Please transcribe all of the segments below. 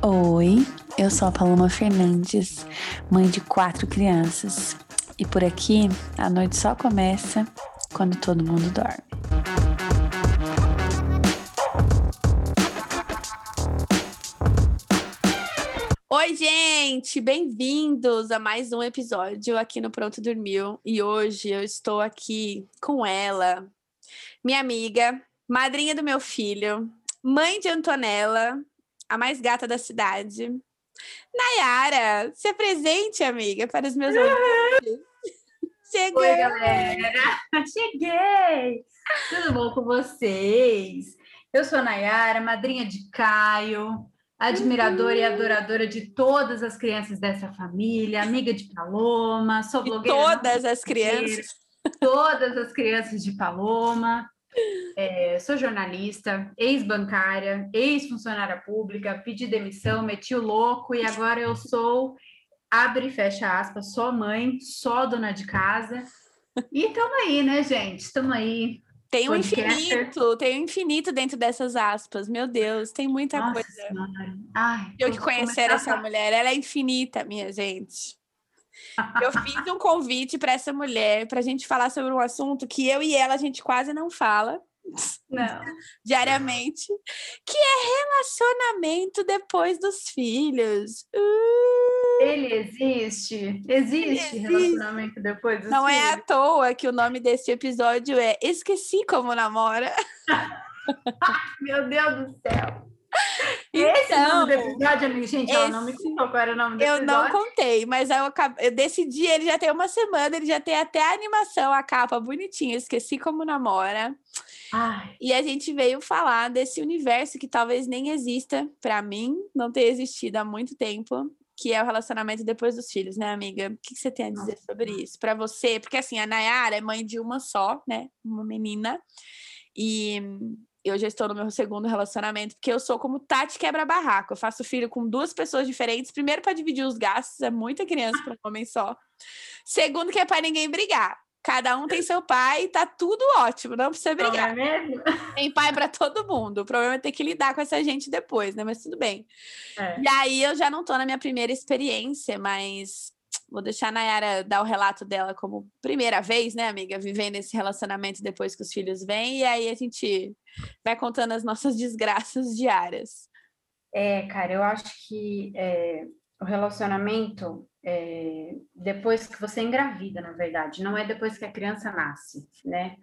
Oi, eu sou a Paloma Fernandes, mãe de quatro crianças. E por aqui, a noite só começa quando todo mundo dorme. Oi, gente! Bem-vindos a mais um episódio aqui no Pronto Dormiu. E hoje eu estou aqui com ela, minha amiga, madrinha do meu filho, mãe de Antonella, a mais gata da cidade. Nayara, se apresente, amiga, para os meus ouvintes. Cheguei! Oi, galera! Cheguei! Tudo bom com vocês? Eu sou a Nayara, madrinha de Caio, admiradora uhum. e adoradora de todas as crianças dessa família, amiga de Paloma, sou blogueira. De todas as crianças. Todas as crianças de Paloma. É, sou jornalista, ex-bancária, ex-funcionária pública, pedi demissão, meti o louco e agora eu sou, abre e fecha aspas, só mãe, só dona de casa. E estamos aí, né, gente? Estamos aí. Tem um infinito, tem um infinito dentro dessas aspas. Meu Deus, tem muita Nossa coisa. Ai, eu que conhecer essa mulher, ela é infinita, minha gente. Eu fiz um convite para essa mulher para a gente falar sobre um assunto que eu e ela a gente quase não fala. Não. Diariamente, que é relacionamento depois dos filhos. Uh! Ele existe? Existe, Ele relacionamento depois dos não filhos? Não é à toa que o nome desse episódio é Esqueci como namora. Meu Deus do céu. Esse então, nome do episódio, gente, esse, ela não me contou qual era o nome do eu episódio. Eu não contei, mas eu, eu decidi, ele já tem uma semana, ele já tem até a animação, a capa bonitinha, esqueci como namora. Ai. E a gente veio falar desse universo que talvez nem exista, para mim, não ter existido há muito tempo, que é o relacionamento depois dos filhos, né, amiga? O que, que você tem a dizer Nossa. sobre isso? Para você, porque assim, a Nayara é mãe de uma só, né? Uma menina. E eu já estou no meu segundo relacionamento, porque eu sou como Tati quebra-barraco. Eu faço filho com duas pessoas diferentes. Primeiro, para dividir os gastos, é muita criança para um homem só. Segundo, que é para ninguém brigar. Cada um tem seu pai, tá tudo ótimo, não precisa brigar. Não é mesmo? Tem pai para todo mundo. O problema é ter que lidar com essa gente depois, né? Mas tudo bem. É. E aí eu já não tô na minha primeira experiência, mas Vou deixar a Nayara dar o relato dela como primeira vez, né, amiga? Vivendo esse relacionamento depois que os filhos vêm, e aí a gente vai contando as nossas desgraças diárias. É, cara, eu acho que é, o relacionamento, é, depois que você engravida, na verdade, não é depois que a criança nasce, né?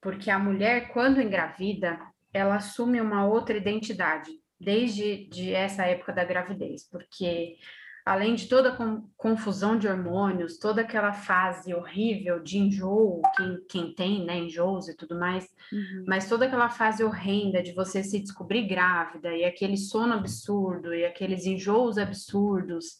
Porque a mulher, quando engravida, ela assume uma outra identidade, desde de essa época da gravidez, porque além de toda a confusão de hormônios, toda aquela fase horrível de enjoo, quem, quem tem, né, enjoos e tudo mais, uhum. mas toda aquela fase horrenda de você se descobrir grávida e aquele sono absurdo e aqueles enjoos absurdos,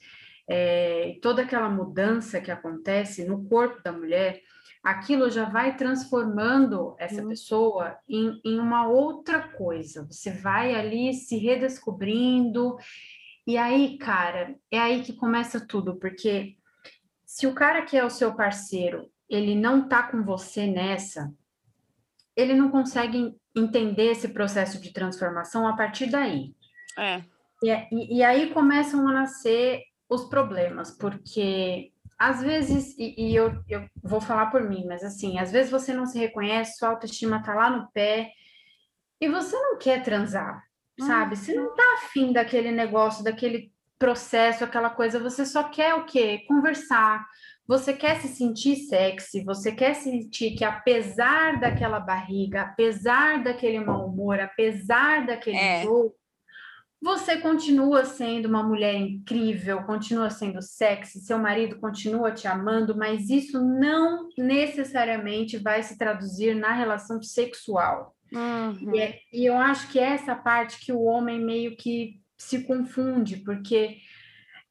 é, toda aquela mudança que acontece no corpo da mulher, aquilo já vai transformando essa uhum. pessoa em, em uma outra coisa. Você vai ali se redescobrindo e aí, cara, é aí que começa tudo, porque se o cara que é o seu parceiro, ele não tá com você nessa, ele não consegue entender esse processo de transformação a partir daí. É. E, é, e, e aí começam a nascer os problemas, porque às vezes, e, e, eu, eu vou falar por mim, mas assim, às vezes você não se reconhece, sua autoestima tá lá no pé, e você não quer transar sabe? Você não tá afim daquele negócio, daquele processo, aquela coisa, você só quer o quê? Conversar. Você quer se sentir sexy, você quer sentir que apesar daquela barriga, apesar daquele mau humor, apesar daquele é. jogo, você continua sendo uma mulher incrível, continua sendo sexy, seu marido continua te amando, mas isso não necessariamente vai se traduzir na relação sexual. Uhum. E, é, e eu acho que é essa parte que o homem meio que se confunde, porque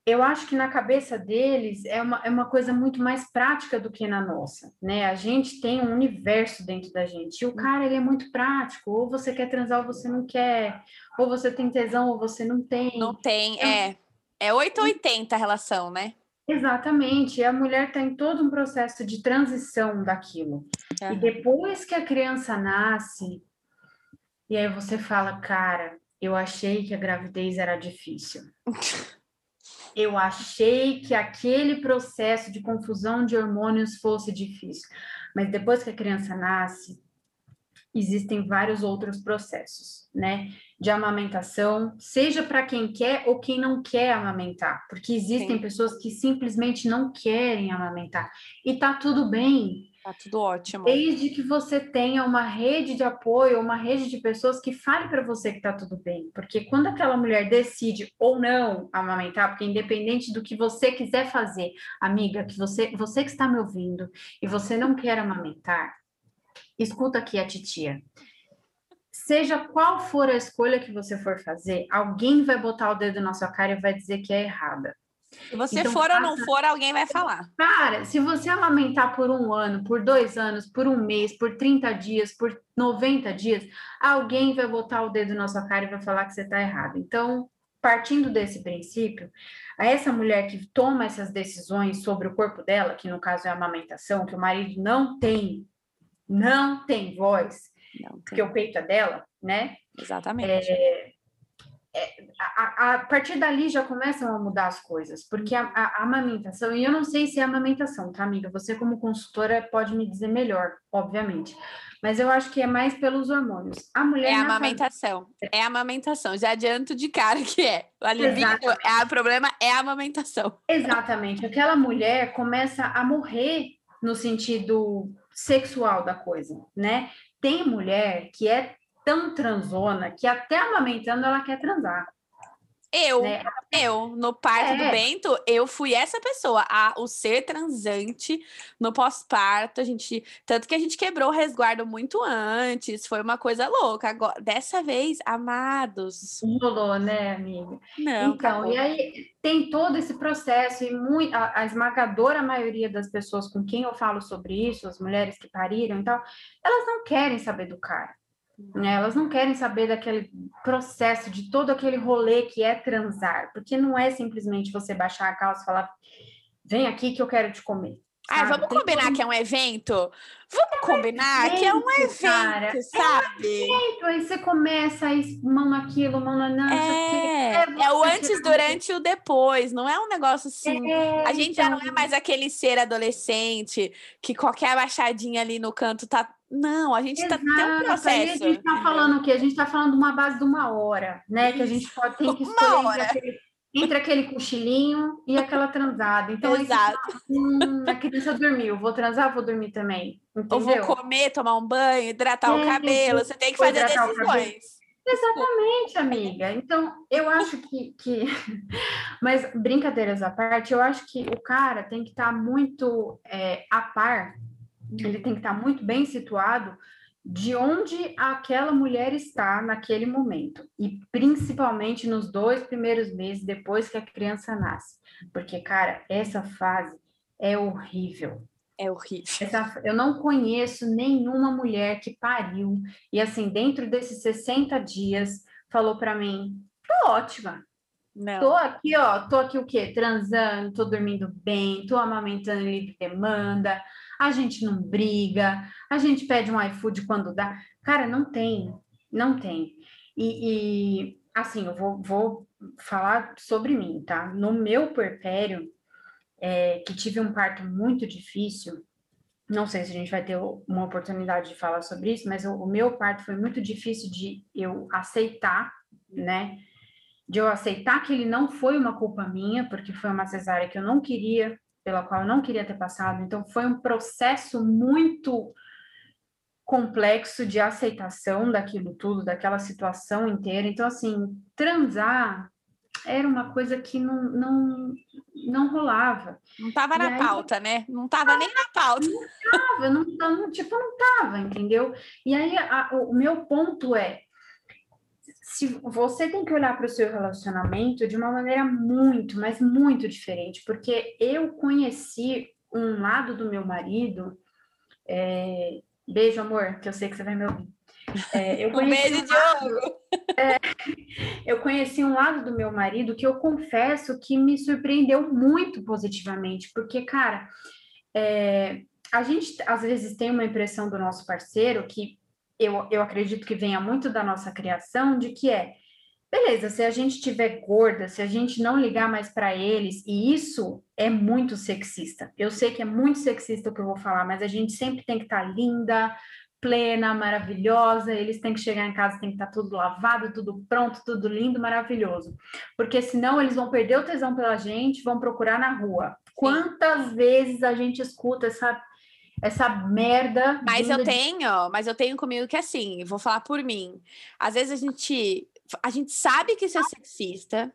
eu acho que na cabeça deles é uma, é uma coisa muito mais prática do que na nossa, né? A gente tem um universo dentro da gente, e o cara, ele é muito prático, ou você quer transar ou você não quer, ou você tem tesão ou você não tem. Não tem, é. É 880 a relação, né? Exatamente, e a mulher está em todo um processo de transição daquilo. Uhum. E depois que a criança nasce, e aí você fala, cara, eu achei que a gravidez era difícil. eu achei que aquele processo de confusão de hormônios fosse difícil. Mas depois que a criança nasce, existem vários outros processos, né? De amamentação, seja para quem quer ou quem não quer amamentar, porque existem Sim. pessoas que simplesmente não querem amamentar. E tá tudo bem. Tá tudo ótimo. Desde que você tenha uma rede de apoio, uma rede de pessoas que fale para você que tá tudo bem. Porque quando aquela mulher decide ou não amamentar, porque independente do que você quiser fazer, amiga, que você, você que está me ouvindo e você não quer amamentar, escuta aqui a titia. Seja qual for a escolha que você for fazer, alguém vai botar o dedo na sua cara e vai dizer que é errada. Se você então, for ou não for, alguém vai falar. Cara, se você amamentar por um ano, por dois anos, por um mês, por 30 dias, por 90 dias, alguém vai botar o dedo na sua cara e vai falar que você está errado. Então, partindo desse princípio, a essa mulher que toma essas decisões sobre o corpo dela, que no caso é a amamentação, que o marido não tem, não tem voz, não tem. porque o peito é dela, né? Exatamente. É, a, a, partir dali já começam a mudar as coisas, porque a, a, amamentação, e eu não sei se é amamentação, tá, amiga? Você, como consultora, pode me dizer melhor, obviamente. Mas eu acho que é mais pelos hormônios. A mulher. É a amamentação. É a amamentação. Já adianto de cara que é. O alívio, é, o problema é a amamentação. Exatamente. Aquela mulher começa a morrer no sentido sexual da coisa, né? Tem mulher que é tão transona que até amamentando ela quer transar. Eu, né? eu, no parto é. do Bento, eu fui essa pessoa, a, o ser transante no pós-parto, a gente, tanto que a gente quebrou o resguardo muito antes, foi uma coisa louca. Agora, dessa vez, amados. Rolou, né, amiga? Não, então, acabou. e aí tem todo esse processo e muito, a, a, esmagadora maioria das pessoas com quem eu falo sobre isso, as mulheres que pariram e tal, elas não querem saber do cara. Né? Elas não querem saber daquele processo, de todo aquele rolê que é transar, porque não é simplesmente você baixar a calça e falar: vem aqui que eu quero te comer. Ah, vamos Tem combinar como... que é um evento? Vamos é combinar evento, que é um evento, cara. sabe? É um evento, aí você começa aí, mão naquilo, mão na não, é, é, é o antes, durante e o depois, não é um negócio assim. É, a gente então... já não é então. mais aquele ser adolescente que qualquer baixadinha ali no canto tá não, a gente está tem um processo. Aí a gente está falando o quê? A gente está falando de uma base de uma hora, né? Isso. Que a gente pode tem que escolher entre aquele, entre aquele, cochilinho e aquela transada. Então, Exato. hum, a criança dormiu, vou transar, vou dormir também. Entendeu? Ou vou comer, tomar um banho, hidratar é, o cabelo. Você tem que fazer decisões. Exatamente, amiga. Então, eu acho que, que. Mas, brincadeiras à parte, eu acho que o cara tem que estar tá muito é, a par ele tem que estar muito bem situado de onde aquela mulher está naquele momento, e principalmente nos dois primeiros meses depois que a criança nasce, porque, cara, essa fase é horrível. É horrível. Essa, eu não conheço nenhuma mulher que pariu e, assim, dentro desses 60 dias, falou para mim: tô ótima. Não. Tô aqui, ó, tô aqui o quê? Transando, tô dormindo bem, tô amamentando livre demanda, a gente não briga, a gente pede um iFood quando dá. Cara, não tem, não tem. E, e assim, eu vou, vou falar sobre mim, tá? No meu puerpério, é, que tive um parto muito difícil, não sei se a gente vai ter uma oportunidade de falar sobre isso, mas o, o meu parto foi muito difícil de eu aceitar, né? De eu aceitar que ele não foi uma culpa minha, porque foi uma cesárea que eu não queria, pela qual eu não queria ter passado. Então, foi um processo muito complexo de aceitação daquilo tudo, daquela situação inteira. Então, assim, transar era uma coisa que não, não, não rolava. Não estava na aí, pauta, né? Não estava nem na pauta. Não estava, não, não, tipo, não estava, entendeu? E aí, a, o meu ponto é, se você tem que olhar para o seu relacionamento de uma maneira muito, mas muito diferente, porque eu conheci um lado do meu marido. É, beijo, amor, que eu sei que você vai me ouvir. É, eu conheci um beijo, um Diogo! É, eu conheci um lado do meu marido que eu confesso que me surpreendeu muito positivamente, porque, cara, é, a gente às vezes tem uma impressão do nosso parceiro que eu, eu acredito que venha muito da nossa criação, de que é beleza, se a gente tiver gorda, se a gente não ligar mais para eles, e isso é muito sexista. Eu sei que é muito sexista o que eu vou falar, mas a gente sempre tem que estar tá linda, plena, maravilhosa, eles têm que chegar em casa, tem que estar tá tudo lavado, tudo pronto, tudo lindo, maravilhoso. Porque senão eles vão perder o tesão pela gente, vão procurar na rua. Quantas vezes a gente escuta essa essa merda. Mas eu tenho, mas eu tenho comigo que assim, vou falar por mim. Às vezes a gente a gente sabe que isso é sexista,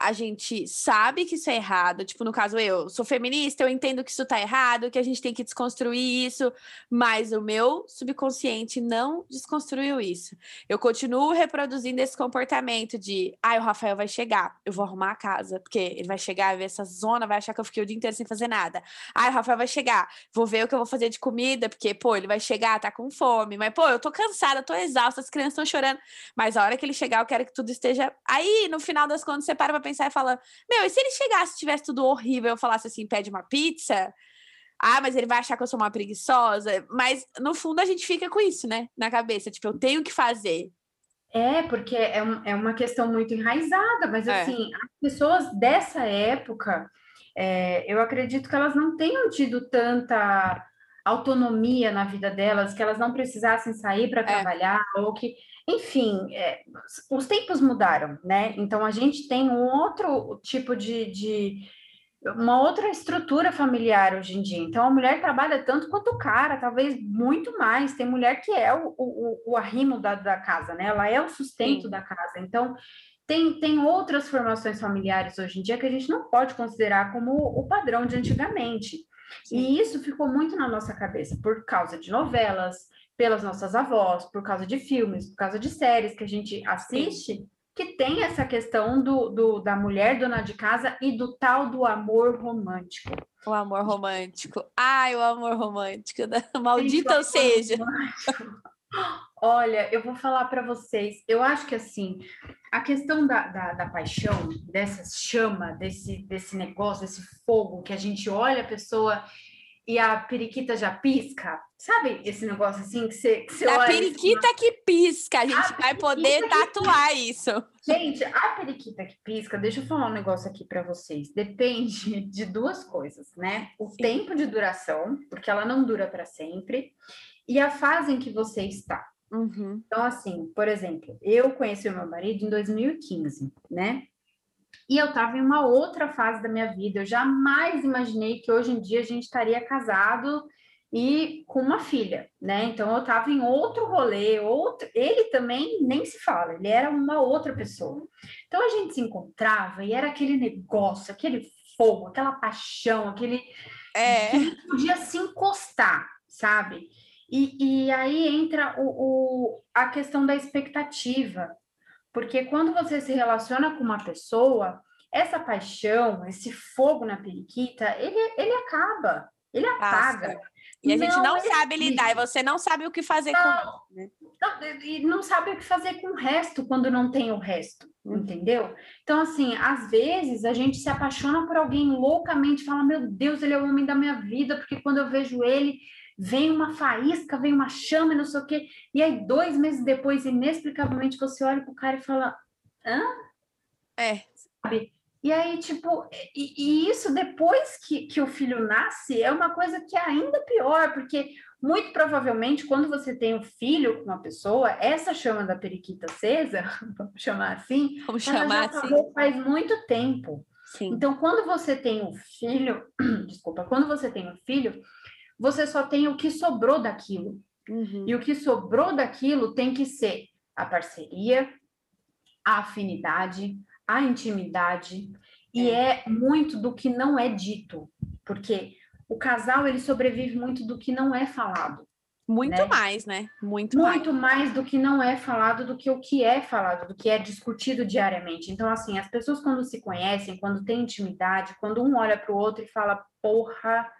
a gente sabe que isso é errado. Tipo, no caso, eu sou feminista, eu entendo que isso tá errado, que a gente tem que desconstruir isso, mas o meu subconsciente não desconstruiu isso. Eu continuo reproduzindo esse comportamento de, ai, ah, o Rafael vai chegar, eu vou arrumar a casa, porque ele vai chegar, ver essa zona, vai achar que eu fiquei o dia inteiro sem fazer nada. Ai, ah, o Rafael vai chegar, vou ver o que eu vou fazer de comida, porque, pô, ele vai chegar, tá com fome, mas, pô, eu tô cansada, tô exausta, as crianças estão chorando, mas a hora que ele chegar, eu quero que tudo esteja. Aí, no final das contas, você para pra pensar e fala: Meu, e se ele chegasse e tivesse tudo horrível, eu falasse assim, pede uma pizza? Ah, mas ele vai achar que eu sou uma preguiçosa. Mas no fundo a gente fica com isso, né? Na cabeça, tipo, eu tenho que fazer. É, porque é, um, é uma questão muito enraizada, mas é. assim, as pessoas dessa época, é, eu acredito que elas não tenham tido tanta autonomia na vida delas, que elas não precisassem sair para é. trabalhar, ou que enfim, é, os tempos mudaram, né? Então a gente tem um outro tipo de, de, uma outra estrutura familiar hoje em dia. Então a mulher trabalha tanto quanto o cara, talvez muito mais. Tem mulher que é o, o, o arrimo da, da casa, né? Ela é o sustento Sim. da casa. Então tem, tem outras formações familiares hoje em dia que a gente não pode considerar como o padrão de antigamente. Sim. E isso ficou muito na nossa cabeça por causa de novelas, pelas nossas avós, por causa de filmes, por causa de séries que a gente assiste, que tem essa questão do, do, da mulher dona de casa e do tal do amor romântico. O amor romântico. Ai, o amor romântico. Maldita ou seja. Olha, eu vou falar para vocês. Eu acho que assim, a questão da, da, da, paixão, dessa chama, desse, desse negócio, desse fogo que a gente olha a pessoa e a periquita já pisca. Sabe esse negócio assim que você, que você A periquita assim, que pisca, a gente a vai poder tatuar isso. Gente, a periquita que pisca, deixa eu falar um negócio aqui para vocês. Depende de duas coisas, né? O Sim. tempo de duração, porque ela não dura para sempre, e a fase em que você está. Uhum. Então, assim, por exemplo, eu conheci o meu marido em 2015, né? E eu estava em uma outra fase da minha vida. Eu jamais imaginei que hoje em dia a gente estaria casado e com uma filha, né? Então eu estava em outro rolê, outro. Ele também nem se fala, ele era uma outra pessoa. Então a gente se encontrava e era aquele negócio, aquele fogo, aquela paixão, aquele é. que podia se encostar, sabe? E, e aí entra o, o, a questão da expectativa. Porque quando você se relaciona com uma pessoa, essa paixão, esse fogo na periquita, ele, ele acaba, ele apaga. Nossa. E a gente não, não sabe lidar, e você não sabe o que fazer não, com isso, né? Não, e não sabe o que fazer com o resto quando não tem o resto, uhum. entendeu? Então, assim, às vezes a gente se apaixona por alguém loucamente, fala, meu Deus, ele é o homem da minha vida, porque quando eu vejo ele, vem uma faísca, vem uma chama, não sei o quê. E aí, dois meses depois, inexplicavelmente, você olha pro cara e fala: hã? É. Sabe? E aí, tipo, e, e, isso depois que, que o filho nasce é uma coisa que é ainda pior, porque muito provavelmente quando você tem um filho com uma pessoa, essa chama da periquita acesa, vamos chamar assim, vamos chamar já assim. faz muito tempo. Sim. Então, quando você tem um filho, desculpa, quando você tem um filho, você só tem o que sobrou daquilo. Uhum. E o que sobrou daquilo tem que ser a parceria, a afinidade, a intimidade. E é. é muito do que não é dito, porque o casal ele sobrevive muito do que não é falado. Muito né? mais, né? Muito, muito mais. mais do que não é falado, do que o que é falado, do que é discutido diariamente. Então, assim, as pessoas quando se conhecem, quando têm intimidade, quando um olha para o outro e fala, porra,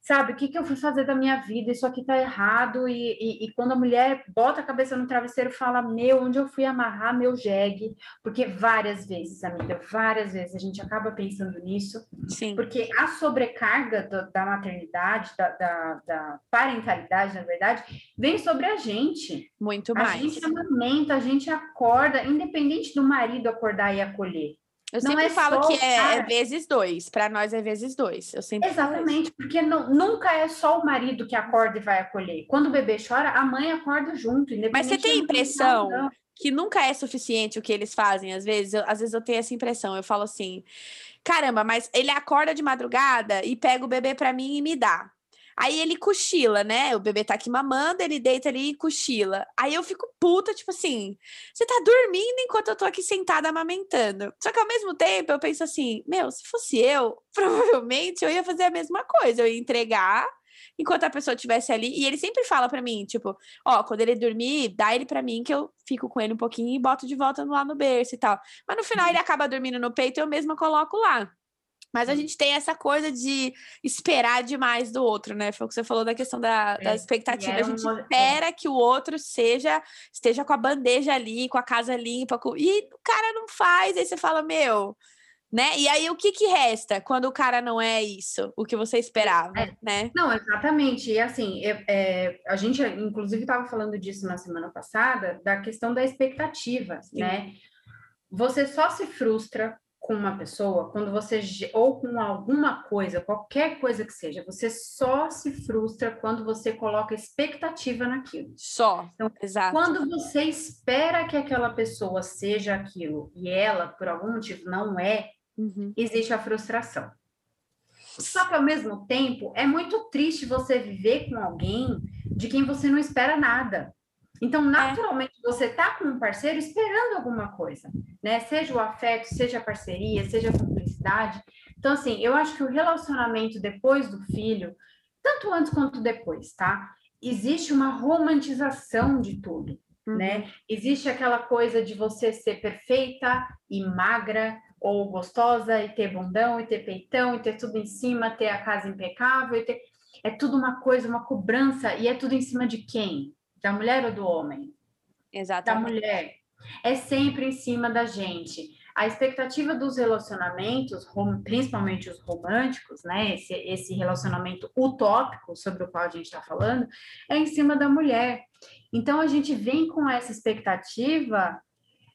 sabe, o que, que eu fui fazer da minha vida? Isso aqui tá errado. E, e, e, quando a mulher bota a cabeça no travesseiro, fala: Meu, onde eu fui amarrar meu jegue? Porque várias vezes, amiga, várias vezes a gente acaba pensando nisso. Sim. Porque a sobrecarga do, da maternidade, da, da, da, parentalidade, na verdade, vem sobre a gente. Muito mais. A gente amamenta, a gente acorda, independente do marido acordar e acolher. Eu não sempre é falo que é, é, vezes dois. Para nós é vezes dois. Eu sempre Exatamente, porque não, nunca é só o marido que acorda e vai acolher. Quando o bebê chora, a mãe acorda junto. Mas você tem a impressão que nunca é suficiente o que eles fazem? Às vezes, eu, às vezes eu tenho essa impressão. Eu falo assim: caramba, mas ele acorda de madrugada e pega o bebê para mim e me dá. Aí ele cochila, né? O bebê tá aqui mamando, ele deita ali e cochila. Aí eu fico puta, tipo assim, você tá dormindo enquanto eu tô aqui sentada amamentando. Só que ao mesmo tempo eu penso assim, meu, se fosse eu, provavelmente eu ia fazer a mesma coisa, eu ia entregar enquanto a pessoa estivesse ali. E ele sempre fala para mim, tipo, ó, quando ele dormir, dá ele para mim que eu fico com ele um pouquinho e boto de volta lá no berço e tal. Mas no final ele acaba dormindo no peito e eu mesma coloco lá. Mas a gente tem essa coisa de esperar demais do outro, né? Foi o que você falou da questão da, é, da expectativa. É a gente uma... espera que o outro seja esteja com a bandeja ali, com a casa limpa, com... e o cara não faz. Aí você fala, meu, né? E aí o que que resta quando o cara não é isso, o que você esperava, é, né? Não, exatamente. E assim, é, é a gente inclusive estava falando disso na semana passada, da questão da expectativa, Sim. né? Você só se frustra com uma pessoa, quando você ou com alguma coisa, qualquer coisa que seja, você só se frustra quando você coloca expectativa naquilo. Só. Então, exato. Quando você espera que aquela pessoa seja aquilo e ela, por algum motivo, não é, uhum. existe a frustração. Só que ao mesmo tempo é muito triste você viver com alguém de quem você não espera nada. Então, é. naturalmente, é. você tá com um parceiro esperando alguma coisa, né? Seja o afeto, seja a parceria, seja a cumplicidade. Então, assim, eu acho que o relacionamento depois do filho, tanto antes quanto depois, tá? Existe uma romantização de tudo, uhum. né? Existe aquela coisa de você ser perfeita e magra, ou gostosa, e ter bundão, e ter peitão, e ter tudo em cima, ter a casa impecável, e ter... É tudo uma coisa, uma cobrança, e é tudo em cima de quem? Da mulher ou do homem? Exatamente. Da mulher. É sempre em cima da gente. A expectativa dos relacionamentos, principalmente os românticos, né? Esse, esse relacionamento utópico sobre o qual a gente está falando, é em cima da mulher. Então a gente vem com essa expectativa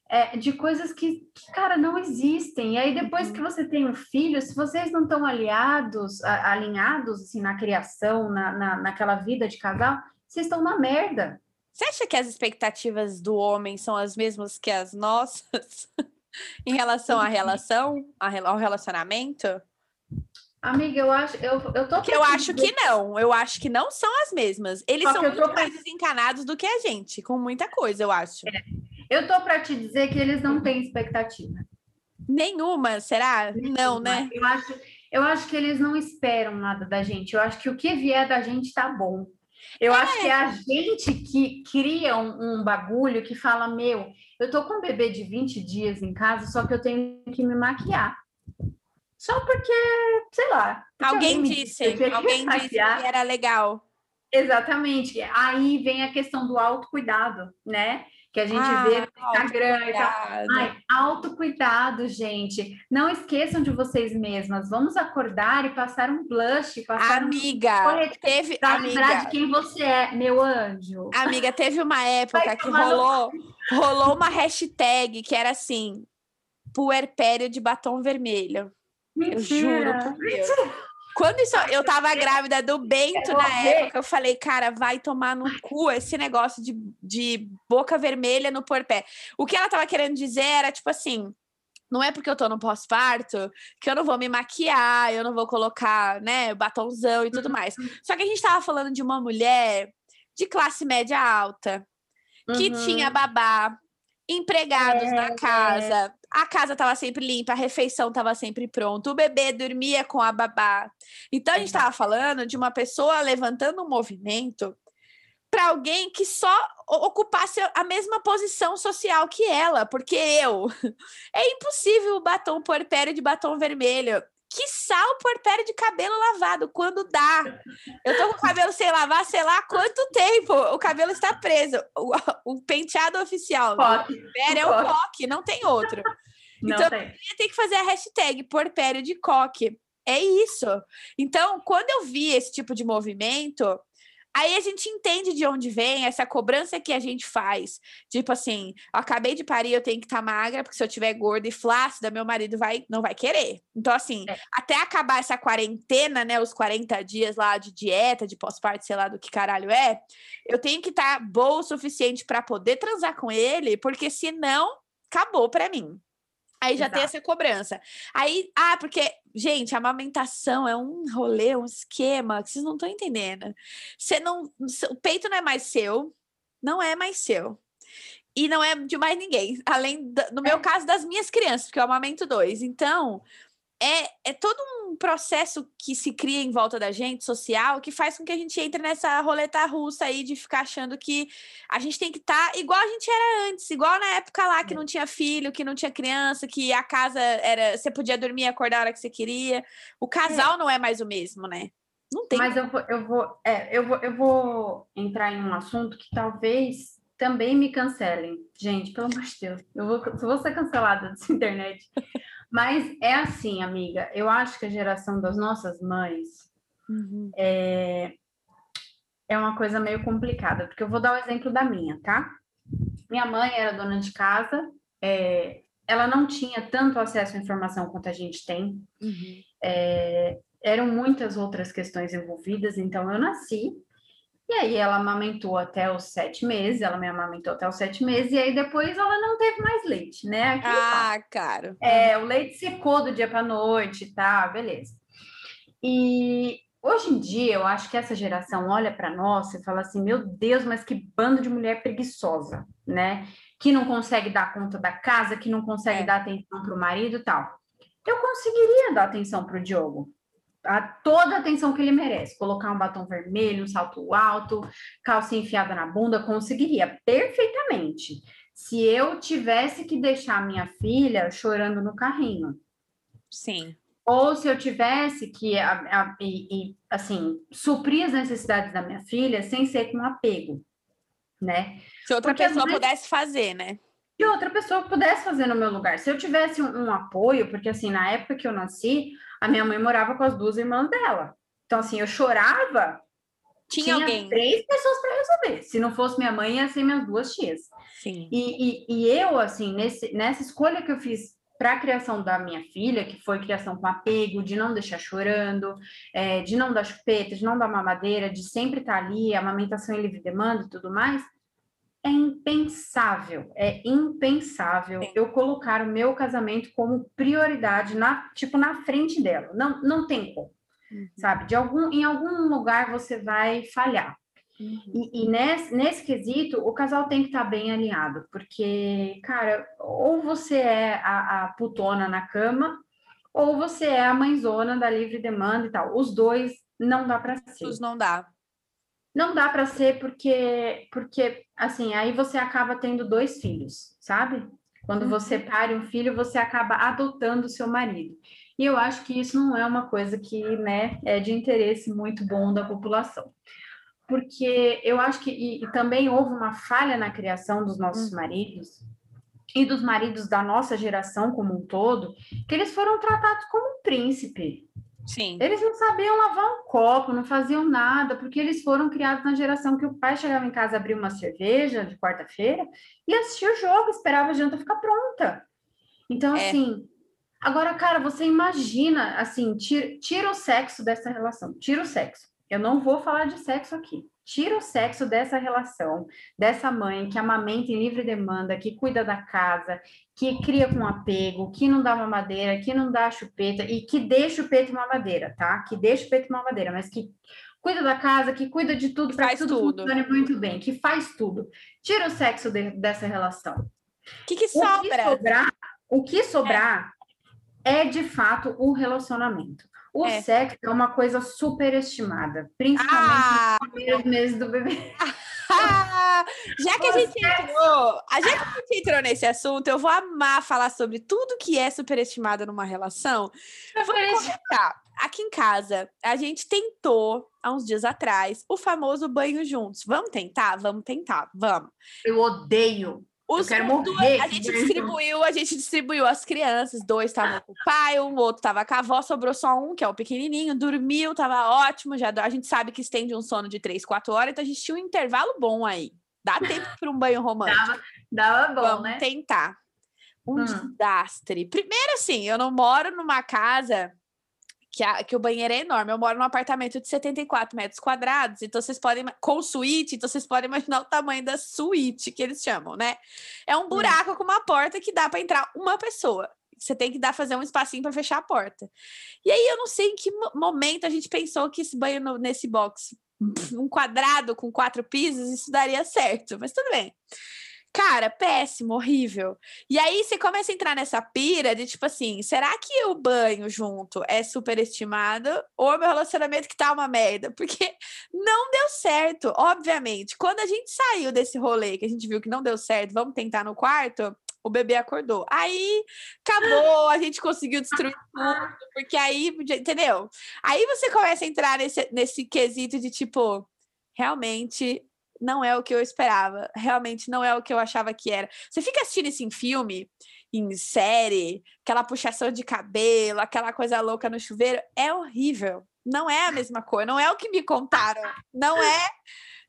é, de coisas que, que, cara, não existem. E aí, depois que uhum. você tem um filho, se vocês não estão aliados, alinhados assim, na criação, na, na, naquela vida de casal, vocês estão na merda. Você acha que as expectativas do homem são as mesmas que as nossas em relação à relação, ao relacionamento? Amiga, eu acho, eu, eu tô. Que eu acho que não. Eu acho que não são as mesmas. Eles Só são muito pra... mais desencanados do que a gente, com muita coisa, eu acho. É. Eu tô para te dizer que eles não têm expectativa. Nenhuma, será? Nenhuma. Não, né? Eu acho, eu acho que eles não esperam nada da gente. Eu acho que o que vier da gente tá bom. Eu é. acho que é a gente que cria um, um, bagulho que fala: Meu, eu tô com um bebê de 20 dias em casa, só que eu tenho que me maquiar. Só porque, sei lá. Porque alguém, alguém disse, alguém disse que era legal. Exatamente. Aí vem a questão do autocuidado, né? Que a gente ah, vê no Instagram e tal. Ai, autocuidado, gente. Não esqueçam de vocês mesmas. Vamos acordar e passar um blush, passar amiga, um teve pra amiga, lembrar de quem você é, meu anjo. Amiga, teve uma época que rolou, rolou uma hashtag que era assim: puerpério de batom vermelho. Mentira. Eu juro por Deus. Quando isso, eu tava grávida do Bento na época, eu falei, cara, vai tomar no cu esse negócio de, de boca vermelha no porpé. O que ela tava querendo dizer era, tipo assim, não é porque eu tô no pós-parto que eu não vou me maquiar, eu não vou colocar, né, batonzão e tudo mais. Uhum. Só que a gente tava falando de uma mulher de classe média alta, que uhum. tinha babá, empregados é, na casa, a casa estava sempre limpa, a refeição estava sempre pronta, o bebê dormia com a babá. Então a gente estava falando de uma pessoa levantando um movimento para alguém que só ocupasse a mesma posição social que ela, porque eu é impossível o batom porpério de batom vermelho Que sal porpério de cabelo lavado, quando dá. Eu tô com o cabelo sem lavar, sei lá quanto tempo. O cabelo está preso. O, o penteado oficial Coque. porpério é o coque, não tem outro. Não então, tem. tem que fazer a hashtag porpério de coque. É isso. Então, quando eu vi esse tipo de movimento, aí a gente entende de onde vem essa cobrança que a gente faz. Tipo assim, acabei de parir, eu tenho que estar magra, porque se eu tiver gorda e flácida, meu marido vai, não vai querer. Então, assim, É. até acabar essa quarentena, né, os 40 dias lá de dieta, de pós-parto, sei lá do que caralho é, eu tenho que estar boa o suficiente para poder transar com ele, porque senão acabou para mim. Aí já tem Exato. essa cobrança. Aí, ah, porque, gente, a amamentação é um rolê, um esquema que vocês não estão entendendo. Você não, o peito não é mais seu, não é mais seu. E não é de mais ninguém, além, da- no meu caso, das minhas crianças, porque eu amamento dois. Então, é, é todo um processo que se cria em volta da gente, social, que faz com que a gente entre nessa roleta russa aí de ficar achando que a gente tem que estar igual a gente era antes, igual na época lá que não tinha filho, que não tinha criança, que a casa era. Você podia dormir e acordar a hora que você queria. O casal não é mais o mesmo, né? Não tem. Mas eu vou, eu vou, é, eu vou, eu vou entrar em um assunto que talvez também me cancelem. Gente, pelo amor de Deus, eu vou, eu vou ser cancelada dessa internet. Mas é assim, amiga. Eu acho que a geração das nossas mães Uhum. é, é uma coisa meio complicada, porque eu vou dar o exemplo da minha, tá? Minha mãe era dona de casa, é, ela não tinha tanto acesso à informação quanto a gente tem, Uhum. é, eram muitas outras questões envolvidas, então eu nasci, e aí ela amamentou até os sete meses, ela me amamentou até os sete meses, e aí depois ela não teve mais leite, né? Papo. Ah, caro. É, o leite secou do dia para noite, tá, beleza. E hoje em dia eu acho que essa geração olha para nós e fala assim: meu Deus, mas que bando de mulher preguiçosa, né? Que não consegue dar conta da casa, que não consegue É. dar atenção para o marido e tal. Eu conseguiria dar atenção para o Diogo. A toda a atenção que ele merece. Colocar um batom vermelho, um salto alto, calça enfiada na bunda, conseguiria perfeitamente se eu tivesse que deixar minha filha chorando no carrinho, Sim. ou se eu tivesse que, a- a- e- assim, suprir as necessidades da minha filha sem ser com apego, né? Se outra Porque pessoa mães- pudesse fazer, né? Que outra pessoa pudesse fazer no meu lugar. Se eu tivesse um, um apoio, porque, assim, na época que eu nasci, a minha mãe morava com as duas irmãs dela. Então, assim, eu chorava, Tinha, tinha alguém. três pessoas para resolver. Se não fosse minha mãe, ia ser minhas duas tias. Sim. E, e, e eu, assim, nesse, nessa escolha que eu fiz para a criação da minha filha, que foi criação com apego, de não deixar chorando, é, de não dar chupeta, de não dar mamadeira, de sempre estar ali, amamentação em livre demanda e tudo mais, é impensável, é impensável Sim. eu colocar o meu casamento como prioridade, na, tipo, na frente dela. Não, não tem como, Uhum. sabe? De algum, em algum lugar você vai falhar. Uhum. E, e nesse, nesse quesito, o casal tem que estar bem alinhado, porque, cara, ou você é a, a putona na cama, ou você é a mãezona da livre demanda e tal. Os dois não dá para ser. Isso não dá. Não dá para ser porque, porque, assim, aí você acaba tendo dois filhos, sabe? Quando Uhum. você pare um filho, você acaba adotando o seu marido. E eu acho que isso não é uma coisa que, né, é de interesse muito bom da população. Porque eu acho que e, e também houve uma falha na criação dos nossos Uhum. maridos e dos maridos da nossa geração como um todo, que eles foram tratados como um príncipe. Sim. Eles não sabiam lavar um copo, não faziam nada, porque eles foram criados na geração que o pai chegava em casa, abria uma cerveja de quarta-feira e assistia o jogo, esperava a janta ficar pronta. Então, É. assim, agora, cara, você imagina, assim, tira, tira o sexo dessa relação, tira o sexo. Eu não vou falar de sexo aqui. Tira o sexo dessa relação, dessa mãe que amamenta em livre demanda, que cuida da casa, que cria com apego, que não dá mamadeira, que não dá chupeta e que dê chupeta e mamadeira, tá? Que dê chupeta e mamadeira, mas que cuida da casa, que cuida de tudo para que tudo, tudo. funcione muito bem, que faz tudo. Tira o sexo de- dessa relação. O que, que O que sobra? sobrar, o que sobrar é. de fato o relacionamento. O É. sexo é uma coisa superestimada, principalmente Ah, nos primeiros meses do bebê. ah, Já que a gente entrou, a gente, a gente entrou nesse assunto, eu vou amar falar sobre tudo que é superestimado numa relação. Vamos começar. Aqui em casa, a gente tentou, há uns dias atrás, o famoso banho juntos. Vamos tentar? Vamos tentar, vamos. Eu odeio. Os eu quero morrer. a gente distribuiu, a gente distribuiu as crianças, dois estavam com o pai, um outro estava com a avó, sobrou só um, que é o pequenininho, dormiu, tava ótimo, já a gente sabe que estende um sono de três, quatro horas, então a gente tinha um intervalo bom aí. Dá tempo para um banho romântico. Dava bom, Vamos né? tentar. Um Hum. desastre. Primeiro, assim, eu não moro numa casa que, a- que o banheiro é enorme. Eu moro num apartamento de 74 metros quadrados, então vocês podem. Com suíte, então vocês podem imaginar o tamanho da suíte que eles chamam, né? É um buraco com uma porta que dá para entrar uma pessoa. Você tem que dar fazer um espacinho para fechar a porta. E aí eu não sei em que mo- momento a gente pensou que esse banho no- nesse box, um quadrado com quatro pisos, isso daria certo, mas tudo bem. Cara, péssimo, horrível. E aí você começa a entrar nessa pira de tipo assim, será que o banho junto é superestimado ou meu relacionamento que tá uma merda? Porque não deu certo, obviamente. Quando a gente saiu desse rolê, que a gente viu que não deu certo, vamos tentar no quarto, o bebê acordou. Aí acabou, a gente conseguiu destruir tudo, porque aí, entendeu? Aí você começa a entrar nesse, nesse quesito de tipo, realmente não é o que eu esperava, realmente não é o que eu achava que era. Você fica assistindo isso em filme, em série, aquela puxação de cabelo, aquela coisa louca no chuveiro, é horrível. Não é a mesma coisa, não é o que me contaram, não é.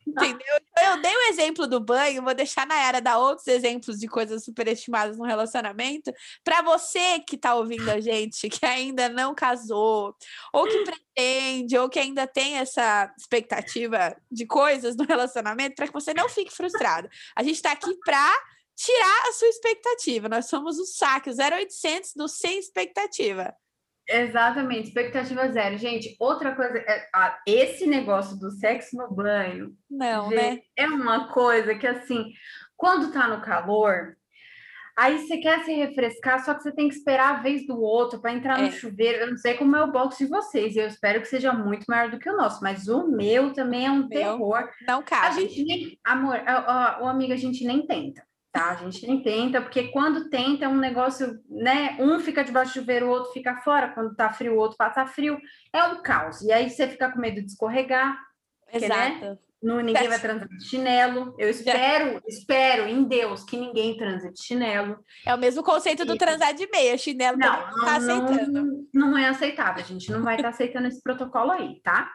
Entendeu? Então, Eu dei o exemplo do banho, vou deixar na era dar outros exemplos de coisas superestimadas no relacionamento, para você que está ouvindo a gente, que ainda não casou, ou que pretende, ou que ainda tem essa expectativa de coisas no relacionamento, para que você não fique frustrado. A gente está aqui para tirar a sua expectativa. Nós somos o saque, o 0800 do sem expectativa. Exatamente, expectativa zero. Gente, outra coisa, é, ah, esse negócio do sexo no banho, Não, né? gente, é uma coisa que assim, quando tá no calor, aí você quer se refrescar, só que você tem que esperar a vez do outro para entrar no É. chuveiro. Eu não sei como é o box de vocês, eu espero que seja muito maior do que o nosso, mas o meu também é um Meu terror. Não A cabe. gente nem, amor, ó, ó, amiga, a gente nem tenta, tá? A gente nem tenta, porque quando tenta é um negócio, né? Um fica debaixo do chuveiro, o outro fica fora, quando tá frio, o outro passa frio, é um caos. E aí você fica com medo de escorregar, porque, né? Exato. não, ninguém vai transar de chinelo. Eu espero, espero em Deus que ninguém transe de chinelo. É o mesmo conceito do transar de meia. Chinelo Não, também não tá aceitando. não, não é aceitável, a gente não vai estar aceitando esse protocolo aí, tá?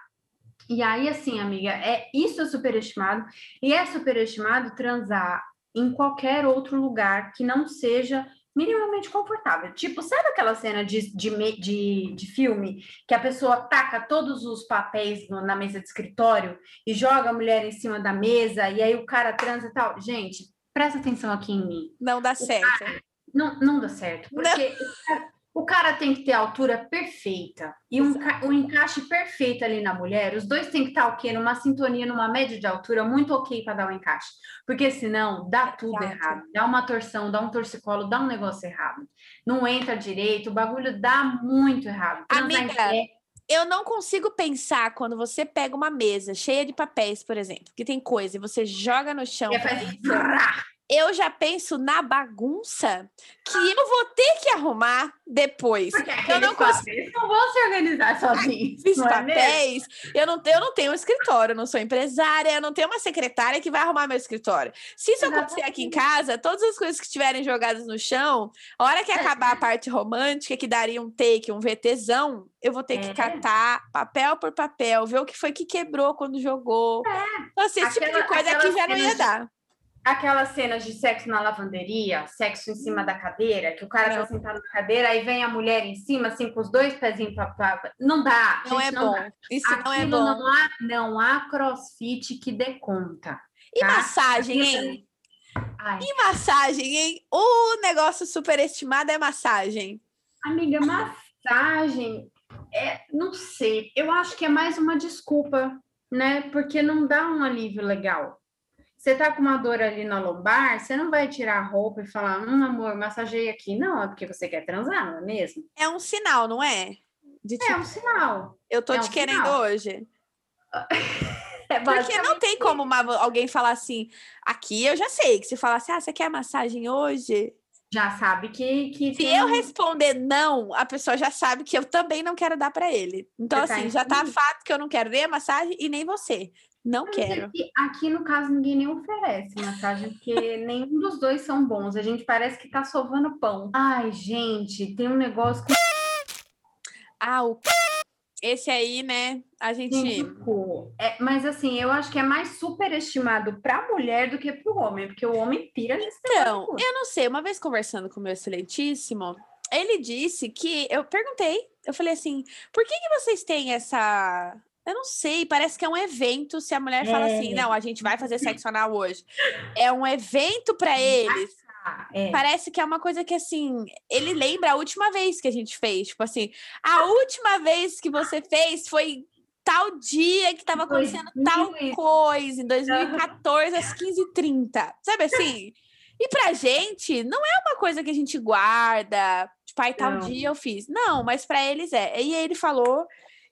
E aí, assim, amiga, é isso é superestimado, e é superestimado transar em qualquer outro lugar que não seja minimamente confortável. Tipo, sabe aquela cena de, de, de, de filme que a pessoa taca todos os papéis no- na mesa de escritório e joga a mulher em cima da mesa, e aí o cara transa e tal? Gente, presta atenção aqui em mim. Não dá certo. Não, não dá certo, porque o cara, tem que ter a altura perfeita e um, um encaixe perfeito ali na mulher. Os dois têm que estar o quê? Numa sintonia, numa média de altura muito ok para dar o encaixe. Porque senão dá tudo Exato. errado. Dá uma torção, dá um torcicolo, dá um negócio errado. Não entra direito, o bagulho dá muito errado. Transar em Amiga, Eu não consigo pensar quando você pega uma mesa cheia de papéis, por exemplo, que tem coisa e você joga no chão. e faz. Eu já penso na bagunça que eu vou ter que arrumar depois. Porque Eu não consigo. papéis não vão se organizar sozinhos. Fiz não é papéis, eu não, eu não tenho um escritório, eu não sou empresária, eu não tenho uma secretária que vai arrumar meu escritório. Se isso acontecer aqui em casa, todas as coisas que estiverem jogadas no chão, a hora É. que acabar a parte romântica, que daria um take, um VTzão, eu vou ter que É. catar papel por papel, ver o que foi que quebrou quando jogou. Então, assim, esse tipo de É. Aquela- coisa aqui já não ia de- dar. Aquelas cenas de sexo na lavanderia, sexo em cima da cadeira, que o cara Não. tá sentado na cadeira, aí vem a mulher em cima, assim, com os dois pezinhos pra. pra- Não dá. Não gente, é bom. dá. Isso não é Aquilo bom. Não há, não há crossfit que dê conta. E tá? massagem, Aquilo hein? Ai, E massagem, hein? O negócio superestimado é massagem. amiga, massagem, é, não sei. Eu acho que é mais uma desculpa, né? Porque não dá um alívio legal. Você tá com uma dor ali na lombar, você não vai tirar a roupa e falar, hum, amor, massageei aqui. Não, é porque você quer transar, não é mesmo? É um sinal, não é? De É tipo, um sinal. eu tô é um te querendo sinal. hoje. É Porque não tem como uma, alguém falar assim, aqui eu já sei, que se falar assim, ah, você quer massagem hoje? Já sabe que. que se tem... eu responder não, a pessoa já sabe que eu também não quero dar para ele. Então, você tá assim, tá já tá fato que eu não quero nem a massagem e nem você. Não Mas quero. Aqui, aqui, no caso, ninguém nem oferece massagem, porque nenhum dos dois são bons. A gente parece que tá sovando pão. Ai, gente, tem um negócio que. Ah, o esse aí, né, a gente. É, mas assim, eu acho que é mais superestimado para a mulher do que para o homem, porque o homem pira nesse Então, eu não sei, uma vez conversando com o meu excelentíssimo, ele disse que. Eu perguntei, eu falei assim, por que, que vocês têm essa. Eu não sei, parece que é um evento. Se a mulher é. fala assim, não, a gente vai fazer sexo anal hoje. É um evento para eles. É. Parece que é uma coisa que, assim, ele lembra a última vez que a gente fez. Tipo assim, a última vez que você fez foi tal dia que estava acontecendo tal coisa, em 2014, às 15h30. Sabe assim? E pra gente, não é uma coisa que a gente guarda, tipo, aí tal não. dia eu fiz. Não, mas para eles é. E ele falou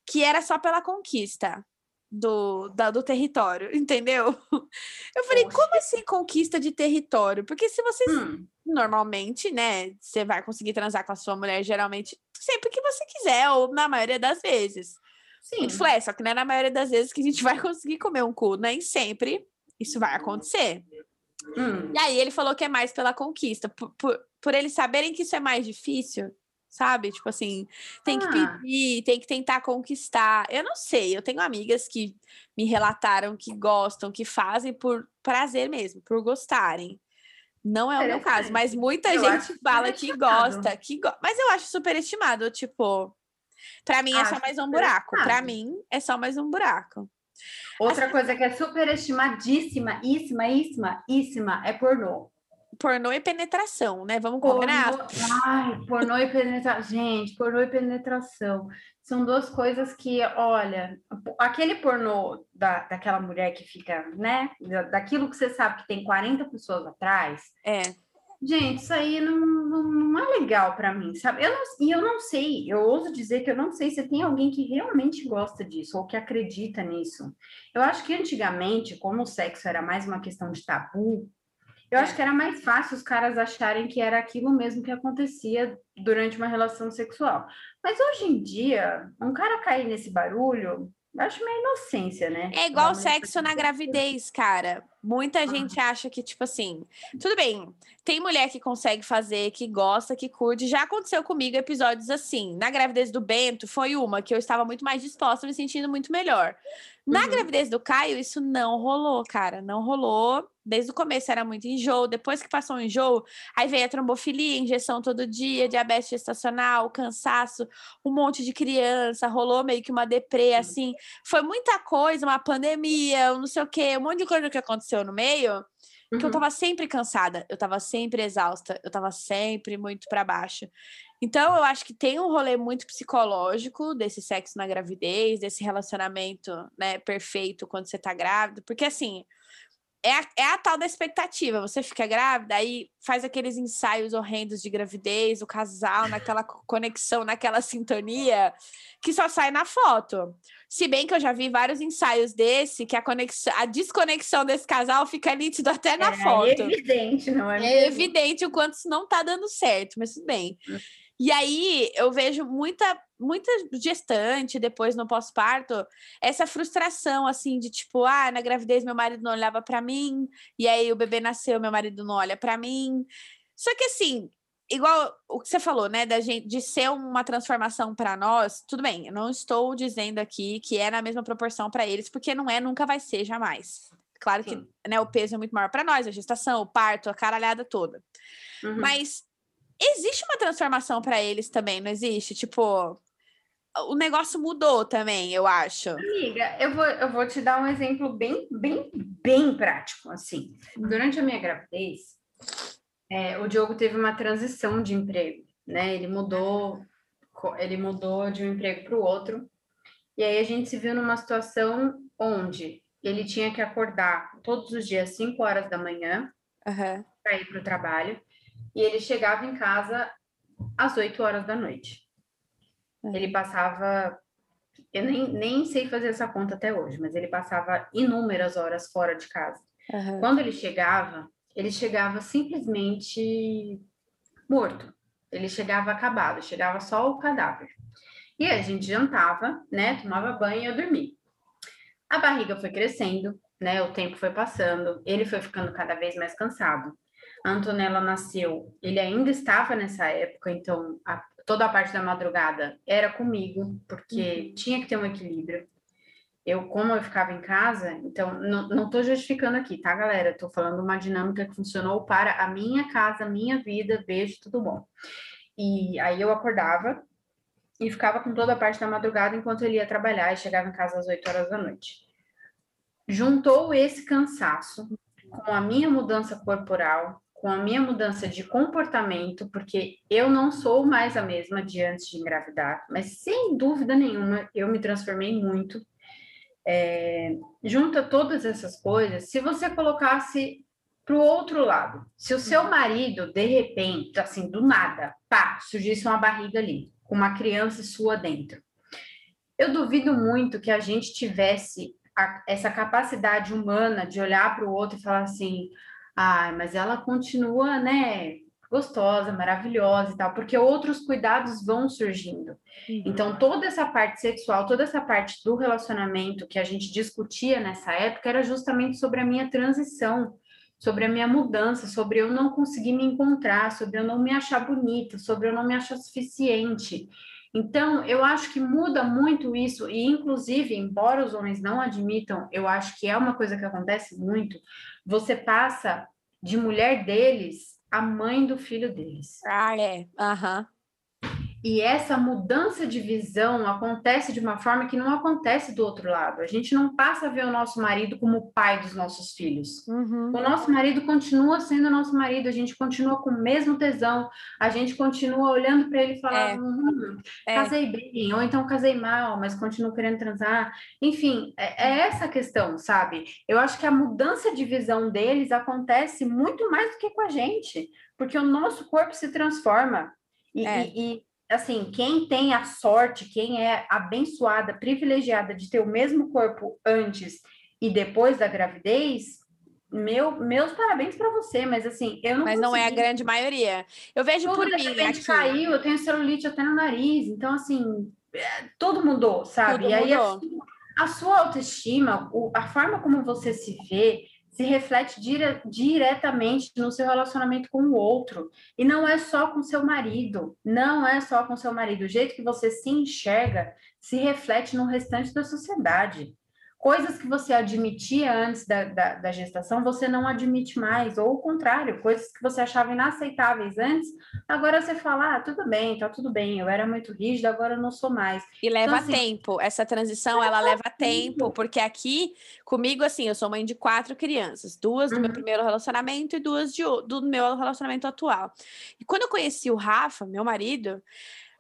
que era só pela conquista do, da, do território, entendeu? Eu falei, como assim conquista de território? Porque se você hum. normalmente, né, você vai conseguir transar com a sua mulher geralmente sempre que você quiser, ou na maioria das vezes. Sim. Inflé, só que não é na maioria das vezes que a gente vai conseguir comer um cu, nem sempre isso vai acontecer. Hum. E aí ele falou que é mais pela conquista, por, por, por eles saberem que isso é mais difícil, sabe? Tipo assim, tem que ah. pedir, tem que tentar conquistar. Eu não sei, eu tenho amigas que me relataram que gostam, que fazem por prazer mesmo, por gostarem. Não é o meu caso, mas muita eu gente fala que gosta, que go... mas eu acho super estimado, tipo, para mim é só mais um buraco. Para mim é só mais um buraco. Outra assim, coisa que é super estimadíssima, isma, isma, isma, é pornô pornô e penetração, né? Vamos combinar? Pornô... Ai, pornô e penetração. Gente, pornô e penetração. São duas coisas que, olha, aquele pornô da, daquela mulher que fica, né? Daquilo que você sabe que tem 40 pessoas atrás. É. Gente, isso aí não, não, não é legal para mim, sabe? Eu não, e eu não sei, eu ouso dizer que eu não sei se tem alguém que realmente gosta disso ou que acredita nisso. Eu acho que antigamente, como o sexo era mais uma questão de tabu, eu acho que era mais fácil os caras acharem que era aquilo mesmo que acontecia durante uma relação sexual. Mas hoje em dia, um cara cair nesse barulho, eu acho meio inocência, né? É igual sexo na gravidez, cara. Muita ah. gente acha que, tipo assim, tudo bem, tem mulher que consegue fazer, que gosta, que curte. Já aconteceu comigo episódios assim. Na gravidez do Bento, foi uma que eu estava muito mais disposta, me sentindo muito melhor. Na uhum. gravidez do Caio, isso não rolou, cara. Não rolou. Desde o começo era muito enjoo. Depois que passou o enjoo, aí veio a trombofilia, injeção todo dia, diabetes gestacional, cansaço, um monte de criança. Rolou meio que uma deprê, assim. Foi muita coisa, uma pandemia, um não sei o quê, um monte de coisa que aconteceu no meio. Que eu uhum. tava sempre cansada, eu tava sempre exausta, eu tava sempre muito para baixo. Então, eu acho que tem um rolê muito psicológico desse sexo na gravidez, desse relacionamento, né, perfeito quando você tá grávida, porque assim, é a, é a tal da expectativa. Você fica grávida, aí faz aqueles ensaios horrendos de gravidez, o casal naquela conexão, naquela sintonia, que só sai na foto. Se bem que eu já vi vários ensaios desse, que a conexão, a desconexão desse casal fica nítido até na é, foto. É evidente, não é? É evidente o quanto isso não tá dando certo, mas tudo bem. Hum. E aí eu vejo muita muita gestante depois no pós-parto, essa frustração assim de tipo, ah, na gravidez meu marido não olhava para mim, e aí o bebê nasceu, meu marido não olha para mim. Só que assim, igual o que você falou, né, da gente de ser uma transformação para nós, tudo bem, eu não estou dizendo aqui que é na mesma proporção para eles, porque não é, nunca vai ser jamais. Claro Sim. que né, o peso é muito maior para nós, a gestação, o parto, a caralhada toda. Uhum. Mas existe uma transformação para eles também, não existe? Tipo, o negócio mudou também, eu acho. Amiga, eu vou, eu vou te dar um exemplo bem, bem, bem prático, assim. Durante a minha gravidez, é, o Diogo teve uma transição de emprego, né? Ele mudou, ele mudou de um emprego para o outro. E aí a gente se viu numa situação onde ele tinha que acordar todos os dias 5 horas da manhã uhum. para ir para o trabalho e ele chegava em casa às 8 horas da noite. É. Ele passava eu nem, nem sei fazer essa conta até hoje, mas ele passava inúmeras horas fora de casa. Uhum. Quando ele chegava, ele chegava simplesmente morto. Ele chegava acabado, chegava só o cadáver. E a gente jantava, né? Tomava banho e eu dormia. A barriga foi crescendo, né? O tempo foi passando, ele foi ficando cada vez mais cansado. A Antonella nasceu, ele ainda estava nessa época, então a, toda a parte da madrugada era comigo, porque uhum. tinha que ter um equilíbrio. Eu, como eu ficava em casa, então não estou justificando aqui, tá, galera? Estou falando uma dinâmica que funcionou para a minha casa, minha vida, beijo, tudo bom. E aí eu acordava e ficava com toda a parte da madrugada enquanto ele ia trabalhar e chegava em casa às 8 horas da noite. Juntou esse cansaço com a minha mudança corporal, com a minha mudança de comportamento, porque eu não sou mais a mesma de antes de engravidar, mas sem dúvida nenhuma eu me transformei muito. É, junta todas essas coisas, se você colocasse para o outro lado, se o seu marido, de repente, assim, do nada, pá, surgisse uma barriga ali, com uma criança sua dentro, eu duvido muito que a gente tivesse a, essa capacidade humana de olhar para o outro e falar assim: ah, mas ela continua, né, gostosa, maravilhosa e tal, porque outros cuidados vão surgindo. Uhum. Então, toda essa parte sexual, toda essa parte do relacionamento que a gente discutia nessa época era justamente sobre a minha transição, sobre a minha mudança, sobre eu não conseguir me encontrar, sobre eu não me achar bonita, sobre eu não me achar suficiente. Então, eu acho que muda muito isso, e inclusive, embora os homens não admitam, eu acho que é uma coisa que acontece muito, você passa de mulher deles a mãe do filho deles. Ah, é. Aham. Uhum. E essa mudança de visão acontece de uma forma que não acontece do outro lado. A gente não passa a ver o nosso marido como o pai dos nossos filhos. Uhum. O nosso marido continua sendo nosso marido, a gente continua com o mesmo tesão, a gente continua olhando para ele e falando: é. hum, é. casei bem, ou então casei mal, mas continuo querendo transar. Enfim, é, é essa a questão, sabe? Eu acho que a mudança de visão deles acontece muito mais do que com a gente, porque o nosso corpo se transforma. E, é. e, assim, quem tem a sorte, quem é abençoada, privilegiada de ter o mesmo corpo antes e depois da gravidez, meu, meus parabéns para você, mas assim, eu não Mas consegui. não é a grande maioria. Eu vejo Tudo por mim aqui. caiu, eu tenho celulite até no nariz, então assim, é, tudo mudou, sabe? Tudo e aí mudou. A, a, sua autoestima, a forma como você se vê, se reflete dire diretamente no seu relacionamento com o outro. E não é só com seu marido, não é só com seu marido. O jeito que você se enxerga se reflete no restante da sociedade. Coisas que você admitia antes da, da, da, gestação, você não admite mais, ou o contrário, coisas que você achava inaceitáveis antes, agora você fala, ah, tudo bem, tá tudo bem, eu era muito rígida, agora eu não sou mais. E leva então, assim, tempo, essa transição, ela leva tempo, tempo, porque aqui, comigo, assim, eu sou mãe de quatro crianças, duas do uhum. meu primeiro relacionamento e duas de, do meu relacionamento atual. E quando eu conheci o Rafa, meu marido,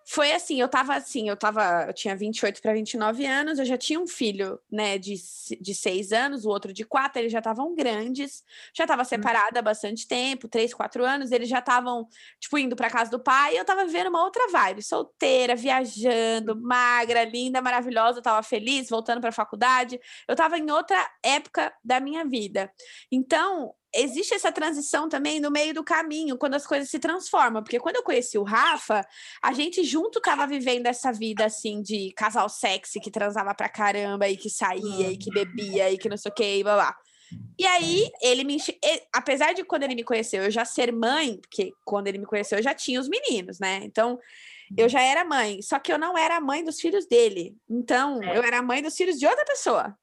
foi assim, eu tava assim, eu tava, eu tinha 28 para 29 anos, eu já tinha um filho, né, de, de seis anos, o outro de quatro, eles já estavam grandes, já tava hum. separada há bastante tempo, três, quatro anos, eles já estavam, tipo, indo para casa do pai, e eu tava vivendo uma outra vibe, solteira, viajando, hum. magra, linda, maravilhosa, eu tava feliz, voltando para a faculdade, eu tava em outra época da minha vida. Então, existe essa transição também no meio do caminho, quando as coisas se transformam. Porque quando eu conheci o Rafa, a gente junto tava vivendo essa vida assim de casal sexy que transava pra caramba e que saía e que bebia e que não sei o que, e blá blá. E aí, ele me enche... apesar de quando ele me conheceu eu já ser mãe, porque quando ele me conheceu eu já tinha os meninos, né? Então, eu já era mãe, só que eu não era mãe dos filhos dele. Então, é. eu era mãe dos filhos de outra pessoa.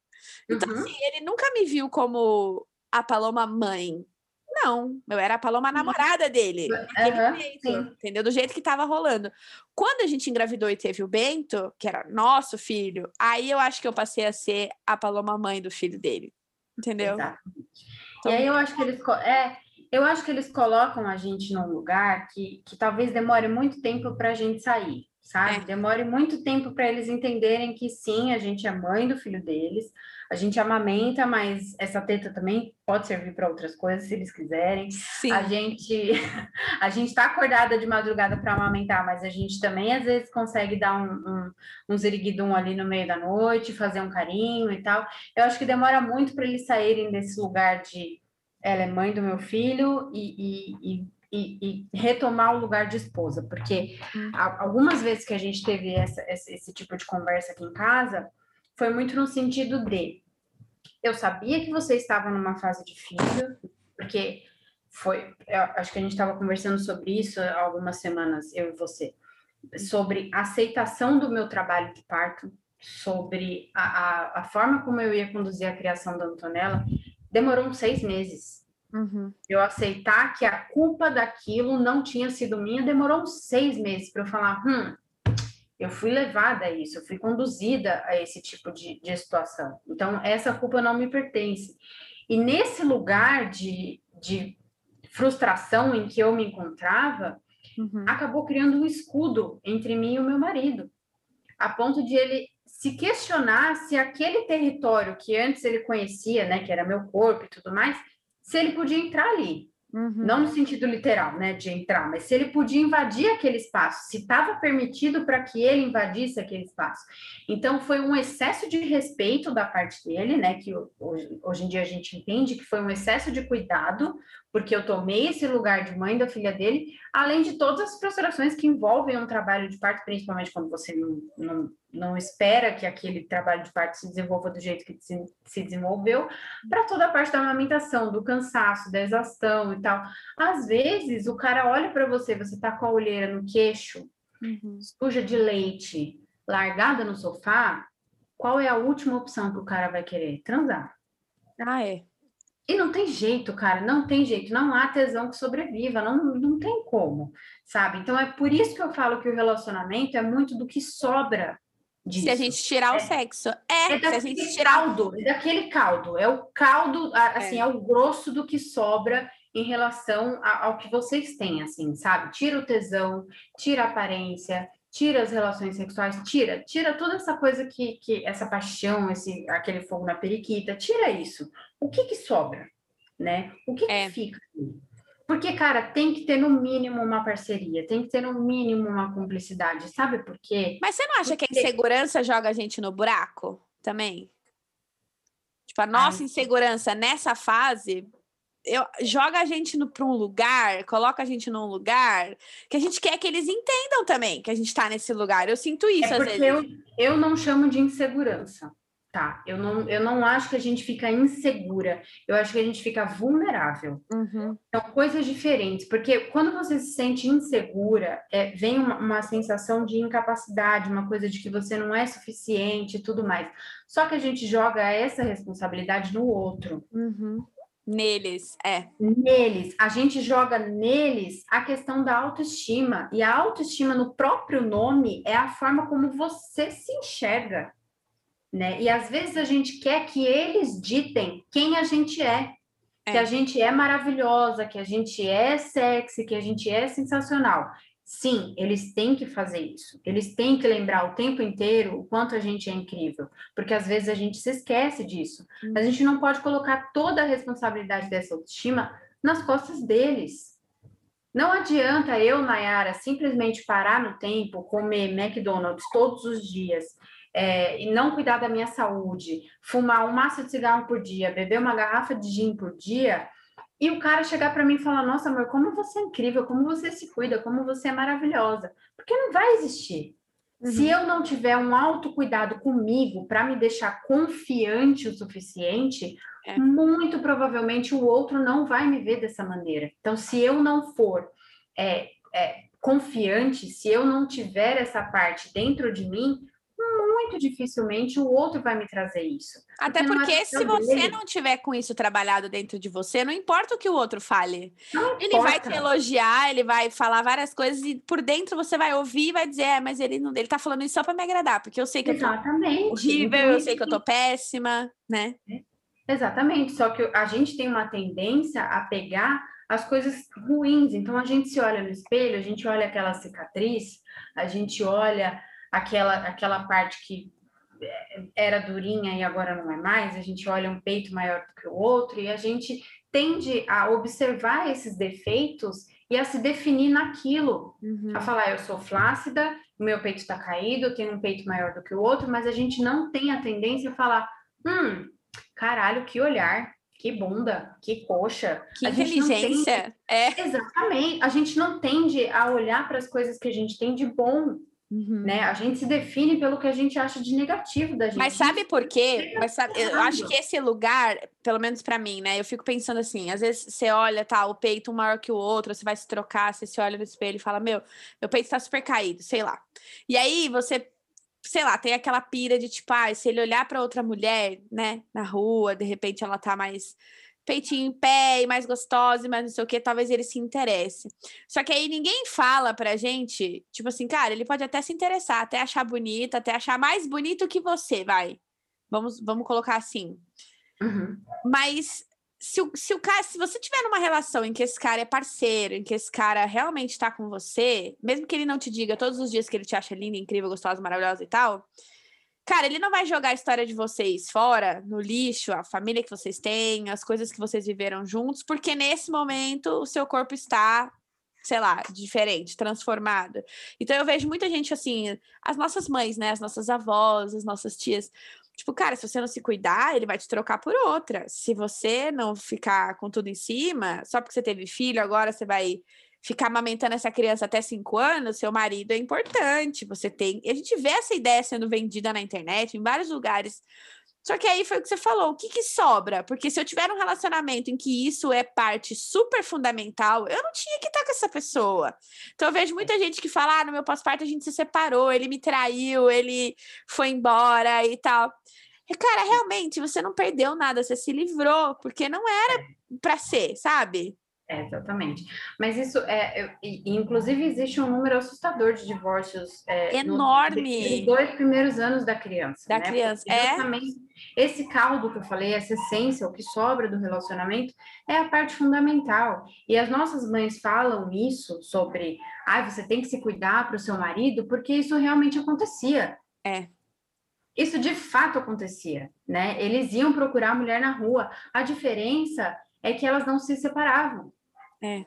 Então, uhum. assim, ele nunca me viu como a Paloma mãe. Não, eu era a Paloma namorada dele. Uhum, jeito, entendeu? Do jeito que tava rolando. Quando a gente engravidou e teve o Bento, que era nosso filho, aí eu acho que eu passei a ser a Paloma mãe do filho dele. Entendeu? Exatamente. Então, e aí eu acho que eles. É, eu acho que eles colocam a gente num lugar que, que talvez demore muito tempo para a gente sair, sabe? É. Demore muito tempo para eles entenderem que sim, a gente é mãe do filho deles, a gente amamenta, mas essa teta também pode servir para outras coisas, se eles quiserem. Sim. A gente a gente está acordada de madrugada para amamentar, mas a gente também às vezes consegue dar um, um, um ziriguidum ali no meio da noite, fazer um carinho e tal. Eu acho que demora muito para eles saírem desse lugar de ela é mãe do meu filho e, e, e e, e, retomar o lugar de esposa, porque hum. algumas vezes que a gente teve essa, esse, esse, tipo de conversa aqui em casa, foi muito no sentido de eu sabia que você estava numa fase difícil, porque foi, acho que a gente estava conversando sobre isso algumas semanas, eu e você, sobre a aceitação do meu trabalho de parto, sobre a, a, a forma como eu ia conduzir a criação da Antonella, demorou uns seis meses. Uhum. Eu aceitar que a culpa daquilo não tinha sido minha, demorou uns seis meses para eu falar, hum, eu fui levada a isso, eu fui conduzida a esse tipo de, de situação. Então, essa culpa não me pertence. E nesse lugar de, de frustração em que eu me encontrava, uhum. acabou criando um escudo entre mim e o meu marido, a ponto de ele se questionar se aquele território que antes ele conhecia, né, que era meu corpo e tudo mais, se ele podia entrar ali. Uhum. Não no sentido literal, né, de entrar, mas se ele podia invadir aquele espaço, se estava permitido para que ele invadisse aquele espaço. Então, foi um excesso de respeito da parte dele, né, que hoje, hoje em dia a gente entende que foi um excesso de cuidado, porque eu tomei esse lugar de mãe da filha dele, além de todas as frustrações que envolvem um trabalho de parto, principalmente quando você não, não, não espera que aquele trabalho de parto se desenvolva do jeito que se, se desenvolveu, para toda a parte da amamentação, do cansaço, da exaustão e tal. Às vezes, o cara olha para você, você tá com a olheira no queixo, uhum. suja de leite, largada no sofá, qual é a última opção que o cara vai querer? Transar. Ah, é. E não tem jeito, cara, não tem jeito, não há tesão que sobreviva, não, não tem como, sabe? Então é por isso que eu falo que o relacionamento é muito do que sobra disso. Se a gente tirar é, o sexo. É, é se a gente tirar. Caldo, é daquele caldo, é o caldo, assim, é, é o grosso do que sobra em relação ao que vocês têm, assim, sabe? Tira o tesão, tira a aparência, tira as relações sexuais, tira, tira toda essa coisa que, que essa paixão, esse aquele fogo na periquita, tira isso. O que que sobra, né? O que, é. que fica? Porque, cara, tem que ter no mínimo uma parceria, tem que ter no mínimo uma cumplicidade, sabe por quê? Mas você não acha Porque... que a insegurança joga a gente no buraco também? Tipo, a nossa Ai. insegurança nessa fase eu, joga a gente para um lugar, coloca a gente num lugar que a gente quer que eles entendam também que a gente está nesse lugar. Eu sinto isso é às vezes. Eu, eu não chamo de insegurança, tá? Eu não, eu não acho que a gente fica insegura, eu acho que a gente fica vulnerável. Uhum. São coisas diferentes, porque quando você se sente insegura, é, vem uma, uma sensação de incapacidade, uma coisa de que você não é suficiente e tudo mais. Só que a gente joga essa responsabilidade no outro. Uhum. Neles, é. Neles. A gente joga neles a questão da autoestima. E a autoestima, no próprio nome, é a forma como você se enxerga. Né? E às vezes a gente quer que eles ditem quem a gente é. é. Que a gente é maravilhosa, que a gente é sexy, que a gente é sensacional. Sim, eles têm que fazer isso. Eles têm que lembrar o tempo inteiro o quanto a gente é incrível, porque às vezes a gente se esquece disso. A gente não pode colocar toda a responsabilidade dessa autoestima nas costas deles. Não adianta eu, Nayara, simplesmente parar no tempo, comer McDonald's todos os dias é, e não cuidar da minha saúde, fumar um maço de cigarro por dia, beber uma garrafa de gin por dia e o cara chegar para mim e falar: Nossa, amor, como você é incrível, como você se cuida, como você é maravilhosa. Porque não vai existir. Uhum. Se eu não tiver um autocuidado comigo para me deixar confiante o suficiente, é. muito provavelmente o outro não vai me ver dessa maneira. Então, se eu não for é, é, confiante, se eu não tiver essa parte dentro de mim, muito dificilmente o outro vai me trazer isso. Até porque, porque se você dele. não tiver com isso trabalhado dentro de você, não importa o que o outro fale. Ele vai te elogiar, ele vai falar várias coisas e por dentro você vai ouvir e vai dizer, é, mas ele não, ele tá falando isso só para me agradar, porque eu sei que Exatamente. eu tô horrível, eu sei que eu tô péssima, né? Exatamente, só que a gente tem uma tendência a pegar as coisas ruins. Então a gente se olha no espelho, a gente olha aquela cicatriz, a gente olha aquela aquela parte que é, era durinha e agora não é mais, a gente olha um peito maior do que o outro e a gente tende a observar esses defeitos e a se definir naquilo, uhum. a falar eu sou flácida, meu peito está caído, eu tenho um peito maior do que o outro, mas a gente não tem a tendência a falar, hum, caralho, que olhar, que bunda, que coxa. Que a inteligência. Tende... É. Exatamente. A gente não tende a olhar para as coisas que a gente tem de bom. Uhum. Né? A gente se define pelo que a gente acha de negativo da gente. Mas sabe por quê? Mas sabe, eu acho que esse lugar, pelo menos para mim, né? Eu fico pensando assim, às vezes você olha, tá, o peito um maior que o outro, você vai se trocar, você se olha no espelho e fala, meu, meu peito tá super caído, sei lá. E aí você sei lá, tem aquela pira de tipo, ah, se ele olhar para outra mulher, né, na rua, de repente ela tá mais peitinho em pé e mais gostosa, mas não sei o que, talvez ele se interesse. Só que aí ninguém fala pra gente, tipo assim, cara, ele pode até se interessar, até achar bonita, até achar mais bonito que você, vai. Vamos, vamos colocar assim. Uhum. Mas se o, se o cara, se você tiver numa relação em que esse cara é parceiro, em que esse cara realmente tá com você, mesmo que ele não te diga todos os dias que ele te acha linda, incrível, gostosa, maravilhosa e tal, cara, ele não vai jogar a história de vocês fora, no lixo, a família que vocês têm, as coisas que vocês viveram juntos, porque nesse momento o seu corpo está sei lá, diferente, transformado. Então eu vejo muita gente assim, as nossas mães, né, as nossas avós, as nossas tias, Tipo, cara, se você não se cuidar, ele vai te trocar por outra. Se você não ficar com tudo em cima, só porque você teve filho, agora você vai ficar amamentando essa criança até cinco anos, seu marido é importante. Você tem. E a gente vê essa ideia sendo vendida na internet, em vários lugares. Só que aí foi o que você falou, o que, que sobra? Porque se eu tiver um relacionamento em que isso é parte super fundamental, eu não tinha que estar com essa pessoa. Então eu vejo muita gente que fala: ah, no meu pós-parto a gente se separou, ele me traiu, ele foi embora e tal. E, cara, realmente, você não perdeu nada, você se livrou, porque não era é. para ser, sabe? É, exatamente. Mas isso é, inclusive existe um número assustador de divórcios é, enorme. nos dois primeiros anos da criança. Da né? criança, Porque é. Esse caldo que eu falei, essa essência, o que sobra do relacionamento, é a parte fundamental. E as nossas mães falam isso sobre, ah, você tem que se cuidar para o seu marido, porque isso realmente acontecia. É. Isso de fato acontecia, né? Eles iam procurar a mulher na rua. A diferença é que elas não se separavam. É.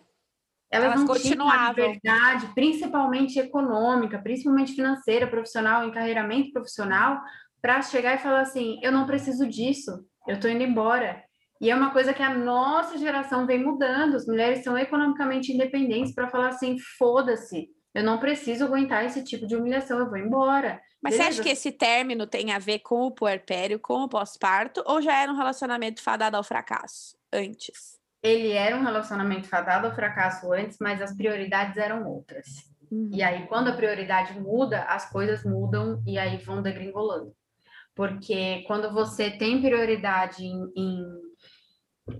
Elas, elas não tinham liberdade, principalmente econômica, principalmente financeira, profissional, encarreiramento profissional, para chegar e falar assim: eu não preciso disso, eu estou indo embora. E é uma coisa que a nossa geração vem mudando. As mulheres são economicamente independentes para falar assim: foda-se, eu não preciso aguentar esse tipo de humilhação, eu vou embora. Mas Beleza? você acha que esse término tem a ver com o puerpério, com o pós-parto, ou já era um relacionamento fadado ao fracasso antes? Ele era um relacionamento fadado ao fracasso antes, mas as prioridades eram outras. Uhum. E aí, quando a prioridade muda, as coisas mudam e aí vão degringolando. Porque quando você tem prioridade em, em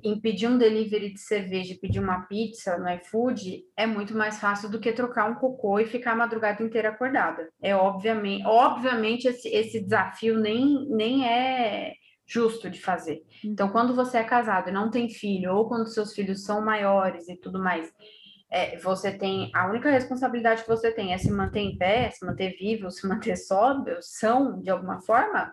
em pedir um delivery de cerveja e pedir uma pizza no iFood é muito mais fácil do que trocar um cocô e ficar a madrugada inteira acordada. É obviamente, obviamente esse, esse desafio nem, nem é justo de fazer. Então, quando você é casado e não tem filho, ou quando seus filhos são maiores e tudo mais, é, você tem a única responsabilidade que você tem é se manter em pé, se manter vivo, se manter sóbrio, são de alguma forma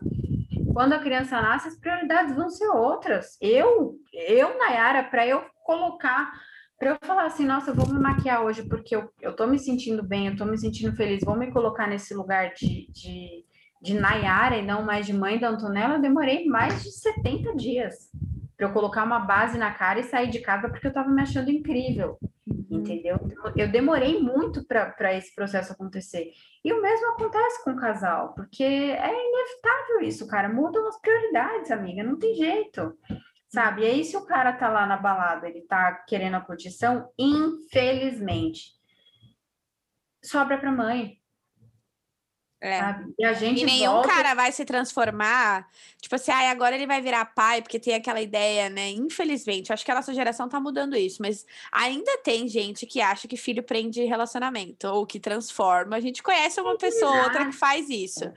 quando a criança nasce, as prioridades vão ser outras. Eu, eu Nayara, para eu colocar, para eu falar assim, nossa, eu vou me maquiar hoje porque eu, eu tô me sentindo bem, eu tô me sentindo feliz, vou me colocar nesse lugar de, de, de Nayara e não mais de mãe da Antonella, eu demorei mais de 70 dias para eu colocar uma base na cara e sair de casa porque eu estava me achando incrível. Uhum. entendeu? Eu demorei muito para esse processo acontecer. E o mesmo acontece com o casal, porque é inevitável isso, cara. Mudam as prioridades, amiga, não tem jeito. Sabe? E aí, se o cara tá lá na balada, ele tá querendo a curtição, infelizmente, sobra pra mãe. É. E, a gente e nenhum volta... cara vai se transformar, tipo assim, ah, agora ele vai virar pai, porque tem aquela ideia, né? Infelizmente, acho que a nossa geração tá mudando isso, mas ainda tem gente que acha que filho prende relacionamento ou que transforma. A gente conhece uma pessoa ou outra que faz isso.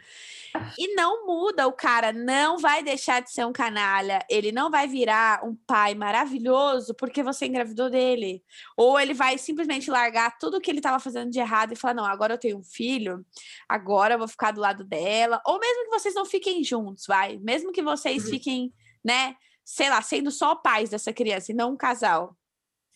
E não muda o cara, não vai deixar de ser um canalha, ele não vai virar um pai maravilhoso porque você engravidou dele. Ou ele vai simplesmente largar tudo que ele estava fazendo de errado e falar: não, agora eu tenho um filho, agora eu vou ficar do lado dela. Ou mesmo que vocês não fiquem juntos, vai. Mesmo que vocês uhum. fiquem, né, sei lá, sendo só pais dessa criança e não um casal.